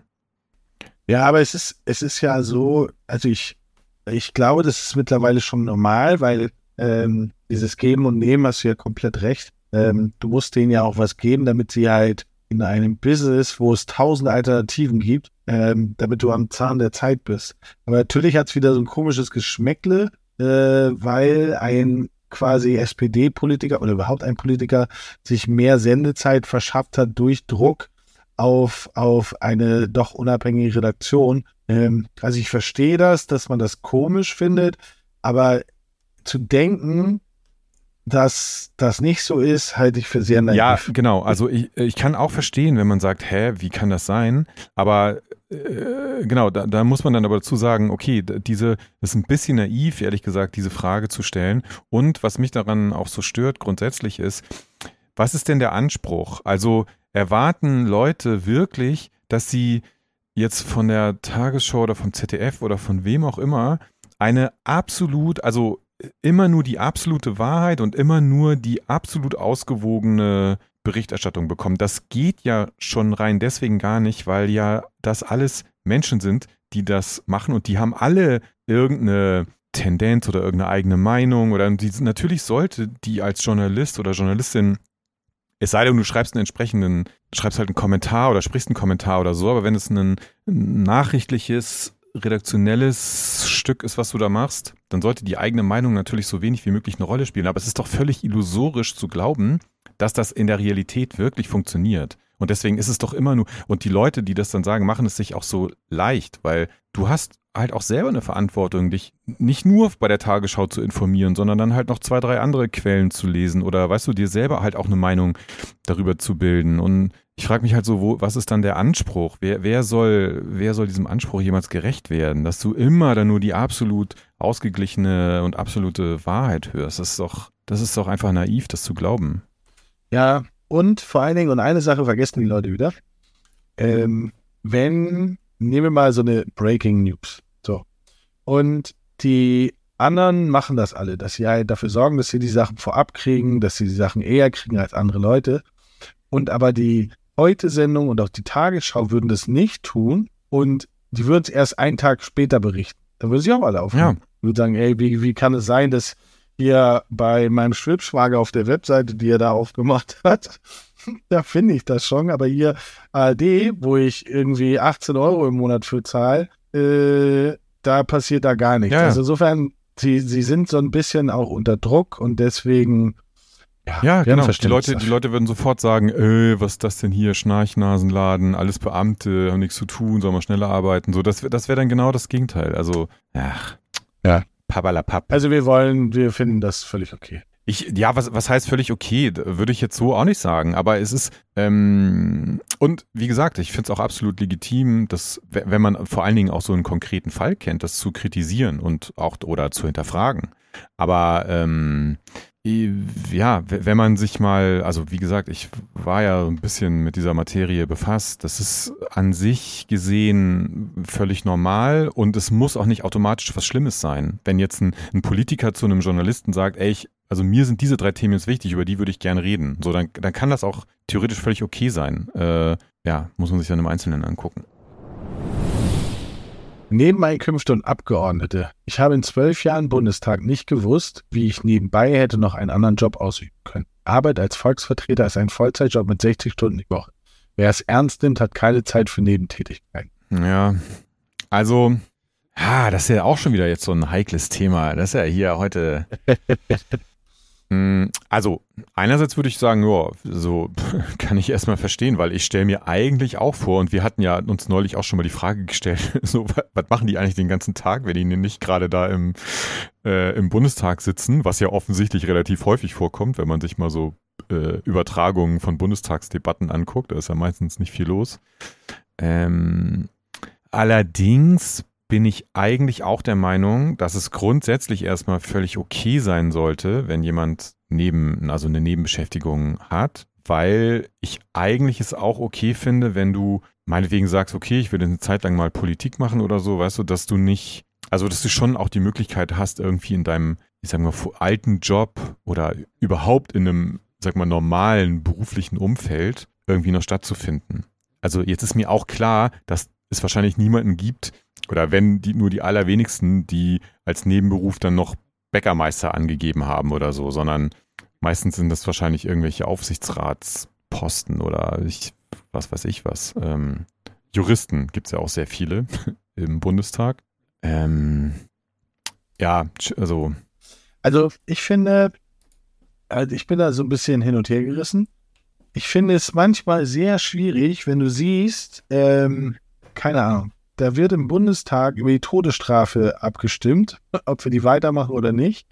Ja, aber es ist, es ist ja so, also ich, ich glaube, das ist mittlerweile schon normal, weil ähm, dieses Geben und Nehmen hast du ja komplett recht. Ähm, du musst denen ja auch was geben, damit sie halt in einem Business, wo es tausend Alternativen gibt, ähm, damit du am Zahn der Zeit bist. Aber natürlich hat es wieder so ein komisches Geschmäckle, äh, weil ein quasi SPD-Politiker oder überhaupt ein Politiker sich mehr Sendezeit verschafft hat durch Druck auf, auf eine doch unabhängige Redaktion. Ähm, also ich verstehe das, dass man das komisch findet, aber zu denken, dass das nicht so ist, halte ich für sehr naiv. Ja, genau. Also ich, ich kann auch verstehen, wenn man sagt, hä, wie kann das sein? Aber genau, da, da, muss man dann aber dazu sagen, okay, diese, das ist ein bisschen naiv, ehrlich gesagt, diese Frage zu stellen. Und was mich daran auch so stört grundsätzlich ist, was ist denn der Anspruch? Also erwarten Leute wirklich, dass sie jetzt von der Tagesschau oder vom ZDF oder von wem auch immer eine absolut, also immer nur die absolute Wahrheit und immer nur die absolut ausgewogene Berichterstattung bekommen. Das geht ja schon rein deswegen gar nicht, weil ja das alles Menschen sind, die das machen und die haben alle irgendeine Tendenz oder irgendeine eigene Meinung oder die, natürlich sollte die als Journalist oder Journalistin es sei denn, du schreibst einen entsprechenden, schreibst halt einen Kommentar oder sprichst einen Kommentar oder so, aber wenn es ein nachrichtliches redaktionelles Stück ist, was du da machst, dann sollte die eigene Meinung natürlich so wenig wie möglich eine Rolle spielen. Aber es ist doch völlig illusorisch zu glauben, dass das in der Realität wirklich funktioniert. Und deswegen ist es doch immer nur, und die Leute, die das dann sagen, machen es sich auch so leicht, weil du hast halt auch selber eine Verantwortung, dich nicht nur bei der Tagesschau zu informieren, sondern dann halt noch zwei, drei andere Quellen zu lesen oder weißt du, dir selber halt auch eine Meinung darüber zu bilden. Und ich frage mich halt so, wo, was ist dann der Anspruch? Wer, wer, soll, wer soll diesem Anspruch jemals gerecht werden? Dass du immer dann nur die absolut ausgeglichene und absolute Wahrheit hörst. Das ist doch, das ist doch einfach naiv, das zu glauben. Ja, und vor allen Dingen, und eine Sache vergessen die Leute wieder. Ähm, wenn, nehmen wir mal so eine Breaking News. Und die anderen machen das alle, dass sie halt dafür sorgen, dass sie die Sachen vorab kriegen, dass sie die Sachen eher kriegen als andere Leute. Und aber die Heute-Sendung und auch die Tagesschau würden das nicht tun und die würden es erst einen Tag später berichten. Dann würden sie auch alle aufhören. Ja. Würden sagen, ey, wie, wie kann es sein, dass hier bei meinem Schwibschwager auf der Webseite, die er da aufgemacht hat, da finde ich das schon, aber hier ARD, wo ich irgendwie 18 Euro im Monat für zahle, äh, da passiert da gar nichts. Ja. Also insofern, sie, sie sind so ein bisschen auch unter Druck und deswegen ja, ja genau. Die Leute, die Leute würden sofort sagen, äh, was ist das denn hier, Schnarchnasenladen, alles Beamte, haben nichts zu tun, soll man schneller arbeiten. So, das, das wäre dann genau das Gegenteil. Also, ach, ja. Pappalapapp. Also wir wollen, wir finden das völlig okay. Ich, ja, was, was heißt völlig okay? Würde ich jetzt so auch nicht sagen. Aber es ist, ähm, und wie gesagt, ich finde es auch absolut legitim, dass, wenn man vor allen Dingen auch so einen konkreten Fall kennt, das zu kritisieren und auch oder zu hinterfragen. Aber ähm, ja, wenn man sich mal, also wie gesagt, ich war ja ein bisschen mit dieser Materie befasst. Das ist an sich gesehen völlig normal und es muss auch nicht automatisch was Schlimmes sein. Wenn jetzt ein, ein Politiker zu einem Journalisten sagt, ey, ich, also mir sind diese drei Themen jetzt wichtig, über die würde ich gerne reden. So, dann, dann kann das auch theoretisch völlig okay sein. Äh, ja, muss man sich dann im Einzelnen angucken. Nebeneinkünfte und Abgeordnete. Ich habe in zwölf Jahren Bundestag nicht gewusst, wie ich nebenbei hätte noch einen anderen Job ausüben können. Arbeit als Volksvertreter ist ein Vollzeitjob mit 60 Stunden die Woche. Wer es ernst nimmt, hat keine Zeit für Nebentätigkeiten. Ja, also, ja, das ist ja auch schon wieder jetzt so ein heikles Thema. Das ist ja hier heute also, einerseits würde ich sagen, ja, so kann ich erstmal verstehen, weil ich stelle mir eigentlich auch vor, und wir hatten ja uns neulich auch schon mal die Frage gestellt, so, was machen die eigentlich den ganzen Tag, wenn die nicht gerade da im, äh, im Bundestag sitzen, was ja offensichtlich relativ häufig vorkommt, wenn man sich mal so äh, Übertragungen von Bundestagsdebatten anguckt, da ist ja meistens nicht viel los. Ähm, allerdings bin ich eigentlich auch der Meinung, dass es grundsätzlich erstmal völlig okay sein sollte, wenn jemand neben, also eine Nebenbeschäftigung hat, weil ich eigentlich es auch okay finde, wenn du meinetwegen sagst, okay, ich will eine Zeit lang mal Politik machen oder so, weißt du, dass du nicht, also dass du schon auch die Möglichkeit hast, irgendwie in deinem, ich sag mal, alten Job oder überhaupt in einem, sag mal, normalen beruflichen Umfeld irgendwie noch stattzufinden. Also jetzt ist mir auch klar, dass es wahrscheinlich niemanden gibt, oder wenn die, nur die allerwenigsten, die als Nebenberuf dann noch Bäckermeister angegeben haben oder so, sondern meistens sind das wahrscheinlich irgendwelche Aufsichtsratsposten oder ich, was weiß ich was. Ähm, Juristen gibt es ja auch sehr viele im Bundestag. Ähm, ja, also. Also ich finde, also ich bin da so ein bisschen hin und her gerissen. Ich finde es manchmal sehr schwierig, wenn du siehst, ähm, keine Ahnung, da wird im Bundestag über die Todesstrafe abgestimmt, ob wir die weitermachen oder nicht,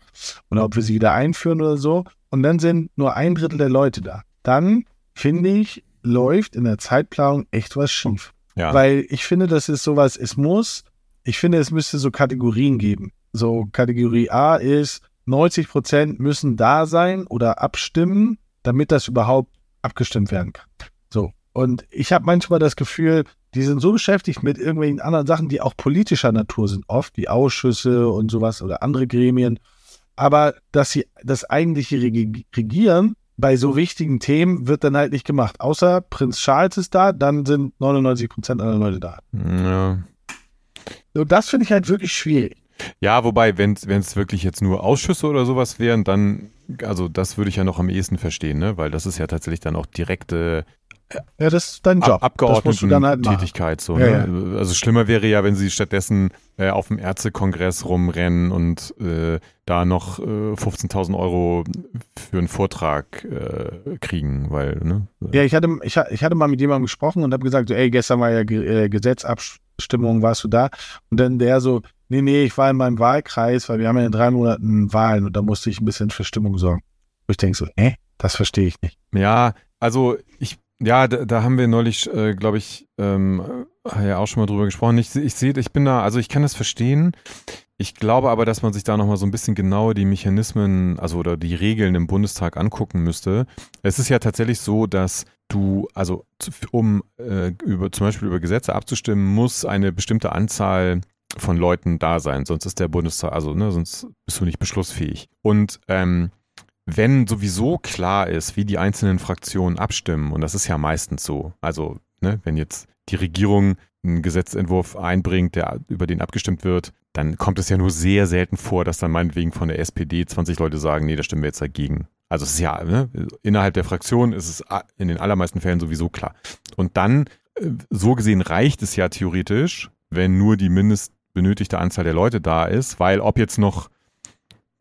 oder ob wir sie wieder einführen oder so. Und dann sind nur ein Drittel der Leute da. Dann, finde ich, läuft in der Zeitplanung echt was schief. Ja. Weil ich finde, das ist sowas, es muss, ich finde, es müsste so Kategorien geben. So Kategorie A ist, 90 Prozent müssen da sein oder abstimmen, damit das überhaupt abgestimmt werden kann. So. Und ich habe manchmal das Gefühl, die sind so beschäftigt mit irgendwelchen anderen Sachen, die auch politischer Natur sind, oft wie Ausschüsse und sowas oder andere Gremien. Aber dass sie das eigentliche Regieren bei so wichtigen Themen wird dann halt nicht gemacht. Außer Prinz Charles ist da, dann sind 99 Prozent aller Leute da. Ja. Und das finde ich halt wirklich schwierig. Ja, wobei, wenn es wirklich jetzt nur Ausschüsse oder sowas wären, dann, also das würde ich ja noch am ehesten verstehen, ne? weil das ist ja tatsächlich dann auch direkte ja, das ist dein Job. Ab Abgeordneten-Tätigkeit. Halt so, ja, ne? ja. Also schlimmer wäre ja, wenn sie stattdessen äh, auf dem Ärztekongress rumrennen und äh, da noch äh, 15.000 Euro für einen Vortrag äh, kriegen, weil, ne? Ja, ich hatte, ich, ich hatte mal mit jemandem gesprochen und habe gesagt, so, ey, gestern war ja äh, Gesetzabstimmung, warst du da? Und dann der so, nee, nee, ich war in meinem Wahlkreis, weil wir haben ja in drei Monaten Wahlen und da musste ich ein bisschen für Stimmung sorgen. Und ich denke so, hä? Das verstehe ich nicht. Ja, also ich ja, da, da haben wir neulich, äh, glaube ich, ähm, ja auch schon mal drüber gesprochen. Ich, ich sehe, ich bin da, also ich kann das verstehen. Ich glaube aber, dass man sich da nochmal so ein bisschen genauer die Mechanismen, also oder die Regeln im Bundestag angucken müsste. Es ist ja tatsächlich so, dass du, also um äh, über zum Beispiel über Gesetze abzustimmen, muss eine bestimmte Anzahl von Leuten da sein, sonst ist der Bundestag, also ne, sonst bist du nicht beschlussfähig. Und ähm, wenn sowieso klar ist, wie die einzelnen Fraktionen abstimmen, und das ist ja meistens so, also ne, wenn jetzt die Regierung einen Gesetzentwurf einbringt, der über den abgestimmt wird, dann kommt es ja nur sehr selten vor, dass dann meinetwegen von der SPD 20 Leute sagen, nee, da stimmen wir jetzt dagegen. Also es ist ja, ne, innerhalb der Fraktion ist es in den allermeisten Fällen sowieso klar. Und dann, äh, so gesehen, reicht es ja theoretisch, wenn nur die mindest benötigte Anzahl der Leute da ist, weil ob jetzt noch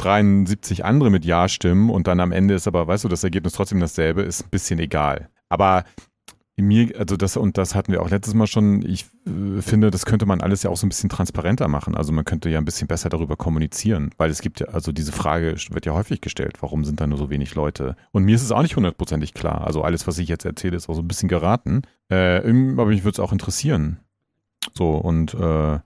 73 andere mit Ja stimmen und dann am Ende ist aber, weißt du, das Ergebnis trotzdem dasselbe, ist ein bisschen egal. Aber mir, also das, und das hatten wir auch letztes Mal schon, ich äh, finde, das könnte man alles ja auch so ein bisschen transparenter machen. Also man könnte ja ein bisschen besser darüber kommunizieren, weil es gibt ja, also diese Frage wird ja häufig gestellt, warum sind da nur so wenig Leute? Und mir ist es auch nicht hundertprozentig klar. Also alles, was ich jetzt erzähle, ist auch so ein bisschen geraten. Äh, aber mich würde es auch interessieren. So, und äh,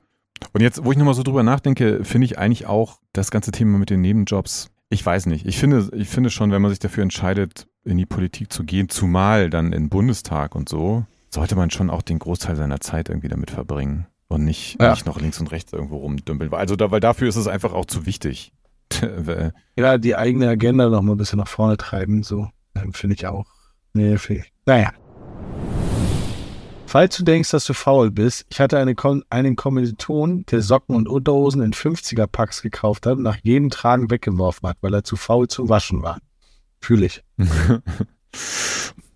und jetzt, wo ich nochmal so drüber nachdenke, finde ich eigentlich auch das ganze Thema mit den Nebenjobs, ich weiß nicht. Ich finde, ich finde schon, wenn man sich dafür entscheidet, in die Politik zu gehen, zumal dann in den Bundestag und so, sollte man schon auch den Großteil seiner Zeit irgendwie damit verbringen und nicht, ja. nicht noch links und rechts irgendwo rumdümpeln. Also da, weil dafür ist es einfach auch zu wichtig. ja, die eigene Agenda noch mal ein bisschen nach vorne treiben, so finde ich auch. Nee, naja. Falls du denkst, dass du faul bist, ich hatte eine Kon einen Kommiliton, der Socken und Unterhosen in 50er-Packs gekauft hat und nach jedem Tragen weggeworfen hat, weil er zu faul zu waschen war. Fühle ich.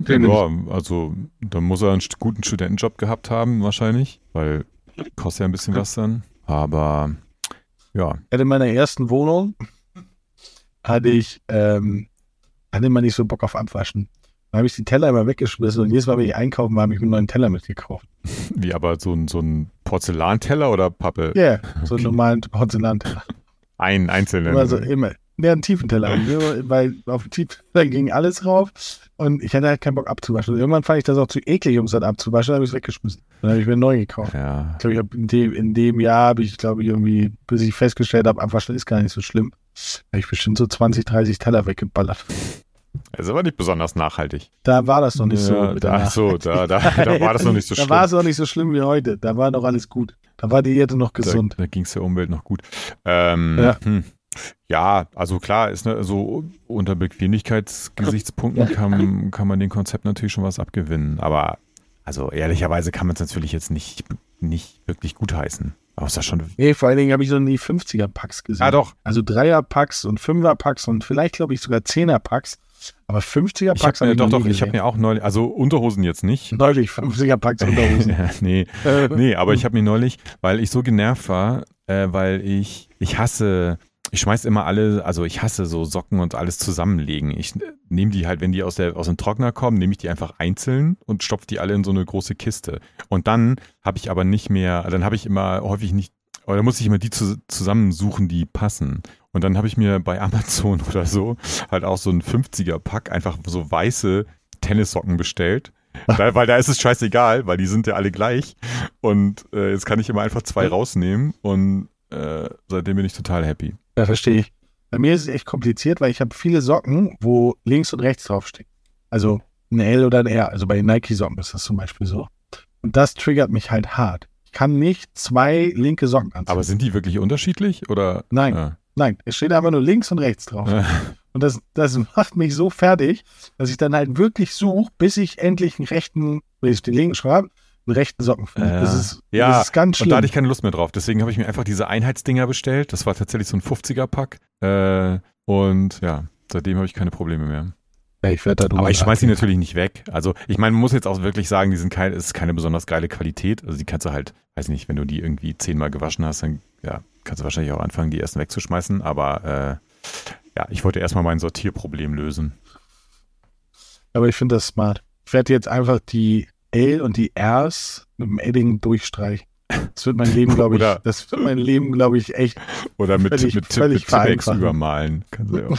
ja, also da muss er einen guten Studentenjob gehabt haben, wahrscheinlich, weil kostet ja ein bisschen was dann. Aber ja. In meiner ersten Wohnung hatte ich, ähm, hatte immer nicht so Bock auf Abwaschen. Dann habe ich die Teller immer weggeschmissen und jedes Mal, wenn ich einkaufen war, habe ich mir einen neuen Teller mitgekauft. Wie, aber so ein, so ein Porzellanteller oder Pappe? Ja, yeah, so einen normalen Porzellanteller. Ein einzelnen. Also immer. Ja, einen Tiefenteller. weil auf dem Tiefenteller ging alles rauf und ich hatte halt keinen Bock abzuwaschen. Und irgendwann fand ich das auch zu eklig, um es dann abzuwaschen, dann habe ich es weggeschmissen. Dann habe ich mir einen neu gekauft. Ja. Ich glaube, ich habe in dem, in dem Jahr habe ich, glaube ich, irgendwie, bis ich festgestellt habe, abwaschen ist gar nicht so schlimm, habe ich bestimmt so 20, 30 Teller weggeballert. Das ist aber nicht besonders nachhaltig. Da war das noch nicht so. Ja, da, ach so, da, da, da, war das noch nicht so schlimm. Da war es noch nicht so schlimm wie heute. Da war noch alles gut. Da war die Erde noch gesund. Da, da ging es der Umwelt noch gut. Ähm, ja. Hm. ja. also klar, ist ne, so unter Bequemlichkeitsgesichtspunkten kann, kann man dem Konzept natürlich schon was abgewinnen. Aber also ehrlicherweise kann man es natürlich jetzt nicht, nicht wirklich gutheißen. Außer schon. Nee, vor allen Dingen habe ich so die 50er-Packs gesehen. Ah, doch. Also Dreier-Packs und Fünfer-Packs und vielleicht, glaube ich, sogar Zehner-Packs. Aber 50er Packs habe ich Doch, doch, ich habe mir auch neulich, also Unterhosen jetzt nicht. Neulich 50er Packs Unterhosen. nee, nee, aber ich habe mir neulich, weil ich so genervt war, äh, weil ich, ich hasse, ich schmeiß immer alle, also ich hasse so Socken und alles zusammenlegen. Ich nehme die halt, wenn die aus, der, aus dem Trockner kommen, nehme ich die einfach einzeln und stopfe die alle in so eine große Kiste. Und dann habe ich aber nicht mehr, dann habe ich immer häufig nicht, oder muss ich immer die zu, zusammensuchen, die passen. Und dann habe ich mir bei Amazon oder so halt auch so ein 50er-Pack einfach so weiße Tennissocken bestellt. Da, weil da ist es scheißegal, weil die sind ja alle gleich. Und äh, jetzt kann ich immer einfach zwei rausnehmen und äh, seitdem bin ich total happy. Ja, verstehe ich. Bei mir ist es echt kompliziert, weil ich habe viele Socken, wo links und rechts draufstehen. Also ein L oder ein R. Also bei Nike-Socken ist das zum Beispiel so. Und das triggert mich halt hart. Ich kann nicht zwei linke Socken anziehen. Aber sind die wirklich unterschiedlich? Oder? Nein. Ja. Nein, es steht einfach nur links und rechts drauf. und das, das macht mich so fertig, dass ich dann halt wirklich suche, bis ich endlich einen rechten, wenn ich den linken schreibe, einen rechten Socken finde. Ja. Das, ist, ja, das ist ganz schlimm. Und da hatte ich keine Lust mehr drauf. Deswegen habe ich mir einfach diese Einheitsdinger bestellt. Das war tatsächlich so ein 50er-Pack. Äh, und ja, seitdem habe ich keine Probleme mehr. Ja, ich werde da Aber ich schmeiße die natürlich nicht weg. Also ich meine, man muss jetzt auch wirklich sagen, die sind kein, ist keine besonders geile Qualität. Also die kannst du halt, weiß nicht, wenn du die irgendwie zehnmal gewaschen hast, dann ja, kannst du wahrscheinlich auch anfangen, die ersten wegzuschmeißen. Aber äh, ja, ich wollte erstmal mein Sortierproblem lösen. Aber ich finde das smart. Ich werde jetzt einfach die L und die Rs mit dem Edding durchstreichen. Das wird mein Leben, glaube ich, oder, das wird mein Leben, glaube ich, echt. Oder mit, völlig, mit, völlig mit Tippex übermalen. Kannst du auch.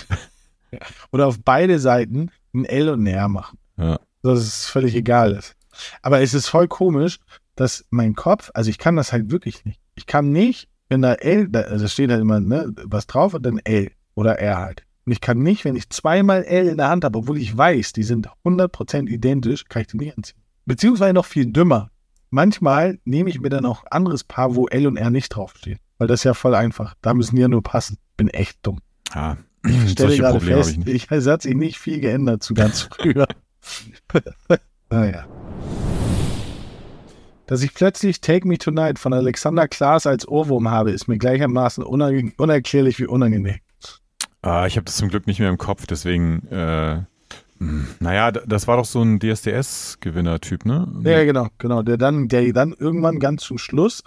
Oder auf beide Seiten ein L und ein R machen. Ja. Dass es völlig egal ist. Aber es ist voll komisch, dass mein Kopf, also ich kann das halt wirklich nicht. Ich kann nicht, wenn da L, da also steht halt immer ne, was drauf und dann L oder R halt. Und ich kann nicht, wenn ich zweimal L in der Hand habe, obwohl ich weiß, die sind 100% identisch, kann ich die nicht anziehen. Beziehungsweise noch viel dümmer. manchmal nehme ich mir dann auch ein anderes Paar, wo L und R nicht draufsteht. Weil das ist ja voll einfach. Da müssen die ja nur passen. Bin echt dumm. Ja, Ich stelle solche gerade Probleme habe fest, ich nicht. ich, es hat sich nicht viel geändert zu ganz früher. naja. Dass ich plötzlich Take Me Tonight von Alexander Klaas als Ohrwurm habe, ist mir gleichermaßen uner unerklärlich wie unangenehm. Ah, ich habe das zum Glück nicht mehr im Kopf, deswegen, äh, mh, naja, das war doch so ein DSDS-Gewinner-Typ, ne? Ja, genau, genau. Der dann, der dann irgendwann ganz zum Schluss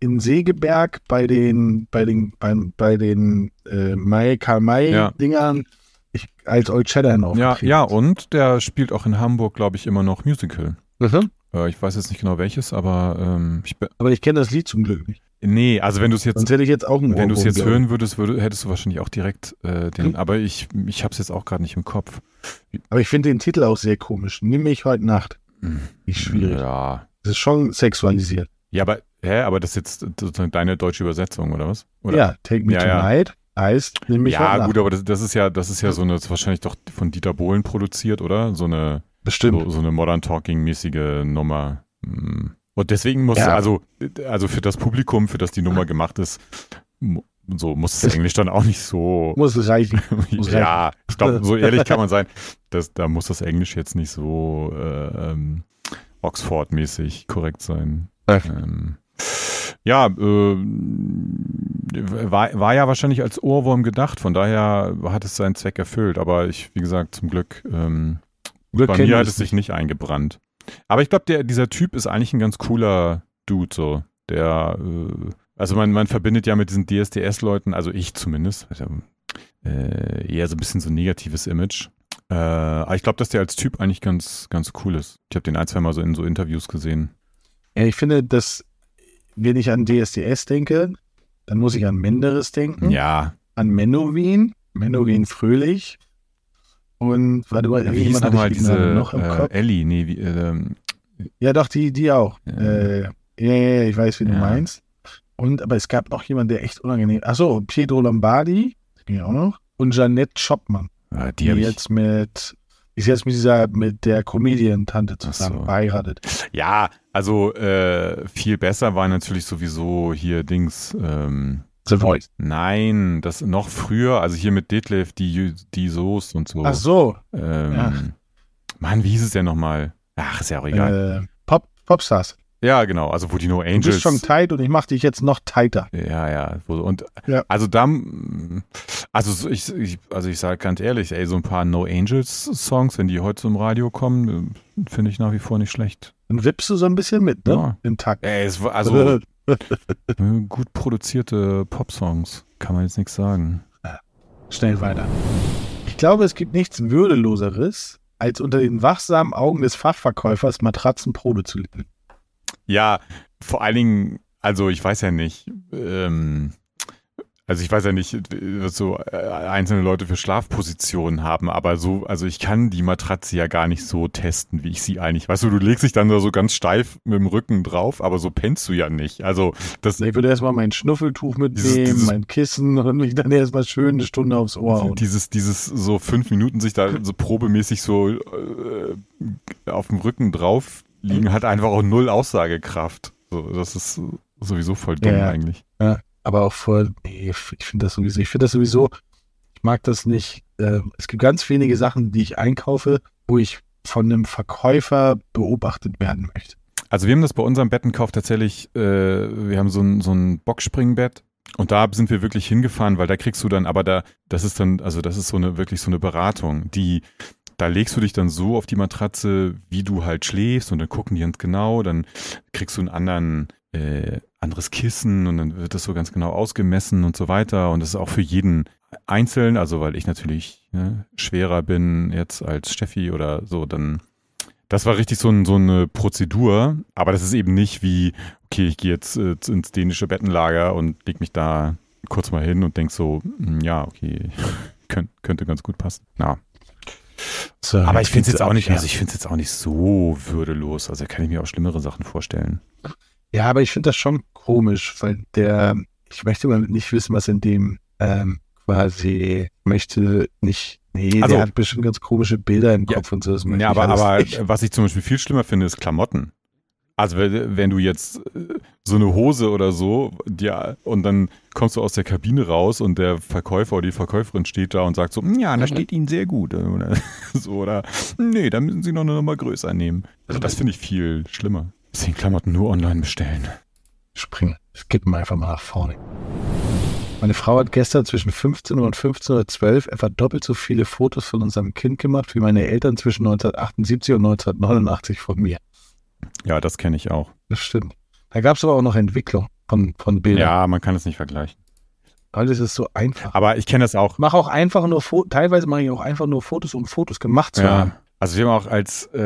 in Segeberg bei den, bei den, beim, bei den äh, Mai, Karl May Ja. Dingern ich, als Old Shatterhand ja, aufgetreten ja, ist. und der spielt auch in Hamburg, glaube ich, immer noch Musical. Mhm. Äh, ich weiß jetzt nicht genau welches, aber ähm, ich be- Aber ich kenne das Lied zum Glück nicht. nee, also wenn du es jetzt Sonst hätte ich jetzt auch einen Wenn du es jetzt hören würdest, würde, hättest du wahrscheinlich auch direkt äh, den. Hm. Aber ich, ich habe es jetzt auch gerade nicht im Kopf. Aber ich finde den Titel auch sehr komisch. Nimm mich heute Nacht. Hm. Wie schwierig. Ja. Das ist schon sexualisiert. Ja, aber, hä, aber das ist jetzt sozusagen deine deutsche Übersetzung, oder was? Oder? Ja, Take Me Ja, ja. Tonight heißt Nimm mich Ja, gut, aber das, das ist ja, das ist ja so eine, das ist wahrscheinlich doch von Dieter Bohlen produziert, oder? So eine, Bestimmt. so, so eine Modern Talking-mäßige Nummer. Hm. Und deswegen muss, Ja. also, also für das Publikum, für das die Nummer gemacht ist, so muss das Englisch dann auch nicht so. Muss es reichen. Muss ja, ich glaube, so ehrlich kann man sein. Das, da muss das Englisch jetzt nicht so äh, ähm, Oxford-mäßig korrekt sein. Ja. Ähm, ja, äh, war, war ja wahrscheinlich als Ohrwurm gedacht, von daher hat es seinen Zweck erfüllt. Aber ich, wie gesagt, zum Glück, ähm, Glück bei mir hat es sich nicht eingebrannt. Aber ich glaube, dieser Typ ist eigentlich ein ganz cooler Dude, so. Der, äh, also man, man verbindet ja mit diesen DSDS-Leuten, also ich zumindest, also, äh, eher so ein bisschen so ein negatives Image. Äh, aber ich glaube, dass der als Typ eigentlich ganz, ganz cool ist. Ich habe den ein, zwei Mal so in so Interviews gesehen. Ja, ich finde, dass, wenn ich an DSDS denke, dann muss ich an Menderes denken, Ja, an Menowin, Menowin Fröhlich und warte mal, wie hieß nochmal diese noch im äh, Kopf. Ellie? Nee, wie, ähm, Ja, doch, die, die auch. Ja. Äh, ja, ja, ja, ich weiß, wie du Ja. meinst. Und, aber es gab noch jemanden, der echt unangenehm. Achso, Pietro Lombardi, ging auch noch. Und Jeanette Schoppmann, äh, die, die ich. jetzt mit, ist jetzt mit dieser, mit der Comedian-Tante zusammen so. verheiratet. Ja, also äh, viel besser war natürlich sowieso hier Dings. Ähm, The Voice. nein, das noch früher, also hier mit Detlef, die, die Soße und so. Ach so, Ähm, Ja. Mann, wie hieß es denn nochmal? Ach, ist ja auch egal. äh, Pop, Popstars. Ja, genau, also wo die No Du Angels. bist schon tight und ich mach dich jetzt noch tighter. Ja, ja. Und Ja. also da, mm, also so ich, ich also ich sage ganz ehrlich, ey, so ein paar No Angels Songs, wenn die heute zum Radio kommen, finde ich nach wie vor nicht schlecht. Dann wippst du so ein bisschen mit, ne? Ja. Im Takt. Ey, es war also gut produzierte Pop-Songs, kann man jetzt nichts sagen. Schnell weiter. Ich glaube, es gibt nichts Würdeloseres, als unter den wachsamen Augen des Fachverkäufers Matratzenprobe zu liegen. Ja, vor allen Dingen, also ich weiß ja nicht, ähm, also ich weiß ja nicht, was so äh, einzelne Leute für Schlafpositionen haben, aber so, also ich kann die Matratze ja gar nicht so testen, wie ich sie eigentlich. Weißt du, du legst dich dann da so ganz steif mit dem Rücken drauf, aber so pennst du ja nicht. Also das Ich würde erstmal mein Schnuffeltuch mitnehmen, Dieses- dieses- mein Kissen und mich dann erstmal schön eine Stunde aufs Ohr hauen. dieses, dieses so fünf Minuten sich da so probemäßig so äh, auf dem Rücken drauf liegen, hat einfach auch null Aussagekraft. So, das ist sowieso voll dumm Ja, ja. eigentlich. Aber auch vor, nee, ich finde das sowieso, ich finde das sowieso, ich mag das nicht. Äh, es gibt ganz wenige Sachen, die ich einkaufe, wo ich von einem Verkäufer beobachtet werden möchte. Also wir haben das bei unserem Bettenkauf tatsächlich, äh, wir haben so ein, so ein Boxspringbett und da sind wir wirklich hingefahren, weil da kriegst du dann, aber da, das ist dann, also das ist so eine, wirklich so eine Beratung, die, da legst du dich dann so auf die Matratze, wie du halt schläfst und dann gucken die ganz genau, dann kriegst du einen anderen, äh, anderes Kissen und dann wird das so ganz genau ausgemessen und so weiter und das ist auch für jeden einzeln, also weil ich natürlich ne, schwerer bin jetzt als Steffi oder so, dann das war richtig so, ein, so eine Prozedur, aber das ist eben nicht wie, okay, ich gehe jetzt äh, ins dänische Bettenlager und leg mich da kurz mal hin und denk so, hm, ja, okay, könnt, könnte ganz gut passen. Ja. So, Aber ich finde es jetzt auch nicht, ja. also ich finde es jetzt auch nicht so würdelos. Also da kann ich mir auch schlimmere Sachen vorstellen. Ja, aber ich finde das schon komisch, weil der, ich möchte mal nicht wissen, was in dem ähm, quasi möchte nicht, nee, Also- der hat bestimmt ganz komische Bilder im Ja, Kopf und so. Ja, ich aber, aber was ich zum Beispiel viel schlimmer finde, ist Klamotten. Also wenn, du jetzt äh, so eine Hose oder so, ja, und dann kommst du aus der Kabine raus und der Verkäufer oder die Verkäuferin steht da und sagt so, ja, das steht Ihnen sehr gut. Oder so, oder nee, da müssen Sie noch eine Nummer größer nehmen. Also das finde ich viel schlimmer. Deswegen Klamotten nur online bestellen. Springen. Skippen einfach mal nach vorne. Meine Frau hat gestern zwischen 15 Uhr und 15.12 Uhr etwa doppelt so viele Fotos von unserem Kind gemacht wie meine Eltern zwischen 1978 und 1989 von mir. Ja, das kenne ich auch. Das stimmt. Da gab es aber auch noch Entwicklung von, von Bildern. Ja, man kann es nicht vergleichen. Alles ist so einfach. Aber ich kenne das auch. Ich mache auch einfach nur Fotos, teilweise mache ich auch einfach nur Fotos, um Fotos gemacht zu Ja. haben. Also wir haben auch, als, äh,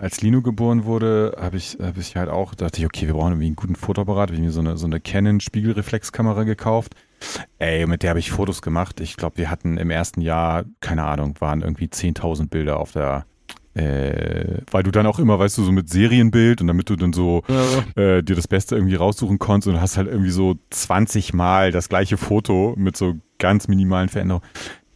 als Lino geboren wurde, habe ich, hab ich halt auch, dachte ich, okay, wir brauchen irgendwie einen guten Fotoapparat. Hab Ich mir so eine, so eine Canon Spiegelreflexkamera gekauft. Ey, mit der habe ich Fotos gemacht. Ich glaube, wir hatten im ersten Jahr, keine Ahnung, waren irgendwie 10.000 Bilder auf der, äh, weil du dann auch immer, weißt du, so mit Serienbild und damit du dann so äh, dir das Beste irgendwie raussuchen konntest und hast halt irgendwie so 20 Mal das gleiche Foto mit so ganz minimalen Veränderungen.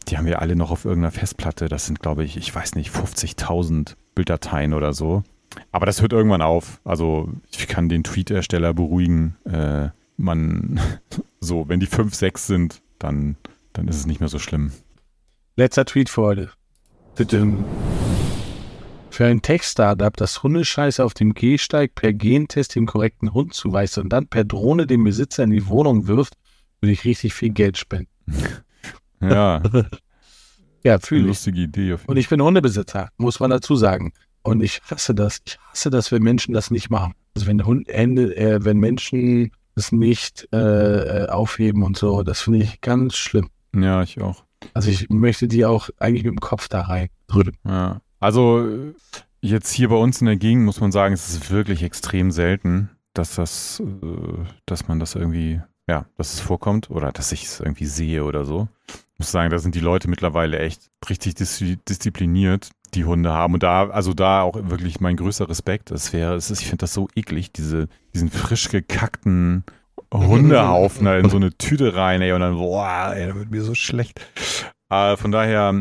Die haben wir alle noch auf irgendeiner Festplatte. Das sind, glaube ich, ich weiß nicht, 50.000 Bilddateien oder so. Aber das hört irgendwann auf. Also ich kann den Tweet-Ersteller beruhigen. Äh, man, so, wenn die 5, 6 sind, dann, dann ist es nicht mehr so schlimm. Letzter Tweet für heute. Bitte. Für ein Tech-Startup, das Hundescheiße auf dem Gehsteig per Gentest dem korrekten Hund zuweist und dann per Drohne den Besitzer in die Wohnung wirft, würde ich richtig viel Geld spenden. Ja, Ja, fühle ich. lustige Idee. Und ich bin Hundebesitzer, muss man dazu sagen. Und ich hasse das. Ich hasse das, wenn Menschen das nicht machen. Also wenn Hund, Ende, äh, wenn Menschen das nicht äh, äh, aufheben und so, das finde ich ganz schlimm. Ja, ich auch. Also ich möchte die auch eigentlich mit dem Kopf da rein drücken. Ja. Also jetzt hier bei uns in der Gegend muss man sagen, es ist wirklich extrem selten, dass das, äh, dass man das irgendwie, ja, dass es vorkommt oder dass ich es irgendwie sehe oder so. Ich muss sagen, da sind die Leute mittlerweile echt richtig dis diszipliniert, die Hunde haben. Und da, also da auch wirklich mein größter Respekt. Es wäre, es ist, ich finde das so eklig, diese, diesen frisch gekackten Hundehaufen in so eine Tüte rein, ey, und dann, boah, ey, da wird mir so schlecht. Äh, von daher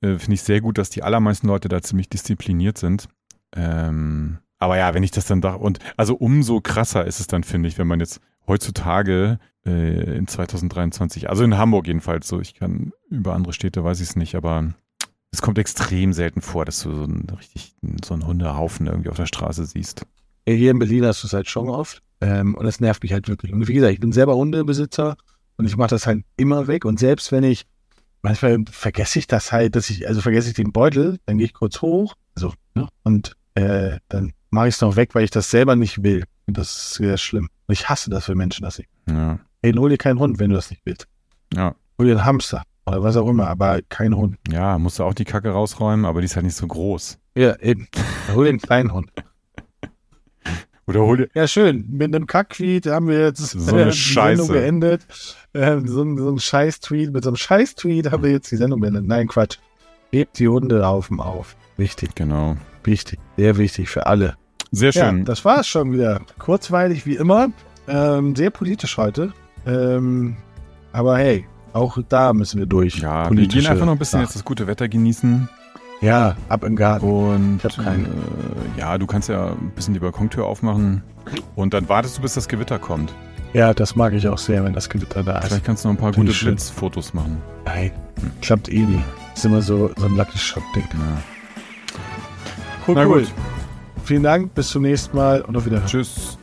äh, finde ich sehr gut, dass die allermeisten Leute da ziemlich diszipliniert sind. Ähm, aber ja, wenn ich das dann da und also umso krasser ist es dann, finde ich, wenn man jetzt heutzutage äh, in 2023, also in Hamburg jedenfalls so, ich kann über andere Städte weiß ich es nicht, aber es kommt extrem selten vor, dass du so einen richtig so einen Hundehaufen irgendwie auf der Straße siehst. Hier in Berlin hast du es halt schon oft. Ähm, und das nervt mich halt wirklich. Und wie gesagt, ich bin selber Hundebesitzer und ich mache das halt immer weg. Und selbst wenn ich, manchmal vergesse ich das halt, dass ich, also vergesse ich den Beutel, dann gehe ich kurz hoch, also, ne, und äh, dann mache ich es noch weg, weil ich das selber nicht will. Und das ist sehr schlimm. Und ich hasse das, wenn Menschen das nicht. Ja, Hey, hol dir keinen Hund, wenn du das nicht willst. ja. Hol dir einen Hamster oder was auch immer, aber kein Hund. Ja, musst du auch die Kacke rausräumen, aber die ist halt nicht so groß. Ja, eben. Hol dir einen kleinen Hund. Oder hol dir, Ja, schön. Mit einem Kack-Tweet haben wir jetzt So eine äh, die Scheiße. Sendung beendet. Ähm, so, ein- so ein Scheiß-Tweet. Mit so einem Scheiß-Tweet haben wir jetzt die Sendung beendet. Nein, Quatsch. Hebt die Hundehaufen auf. Wichtig, genau. wichtig. Sehr wichtig für alle. Sehr Ja, schön. das war es schon wieder. Kurzweilig wie immer. Ähm, sehr politisch heute. Ähm, aber hey, auch da müssen wir durch. Ja, wir gehen einfach noch ein bisschen Sachen. jetzt das gute Wetter genießen. Ja, ab im Garten. Und Ich hab keinen. Äh, ja, du kannst ja ein bisschen die Balkontür aufmachen. Und dann wartest du, bis das Gewitter kommt. Ja, das mag ich auch sehr, wenn das Gewitter da ist. Vielleicht kannst du noch ein paar Finde gute. Blitzfotos machen. Nein, klappt eh nie. Ist immer so, so ein Lucky Shot-Ding. Ja. Cool, Na cool. gut. Vielen Dank, bis zum nächsten Mal und auf Wiedersehen. Tschüss.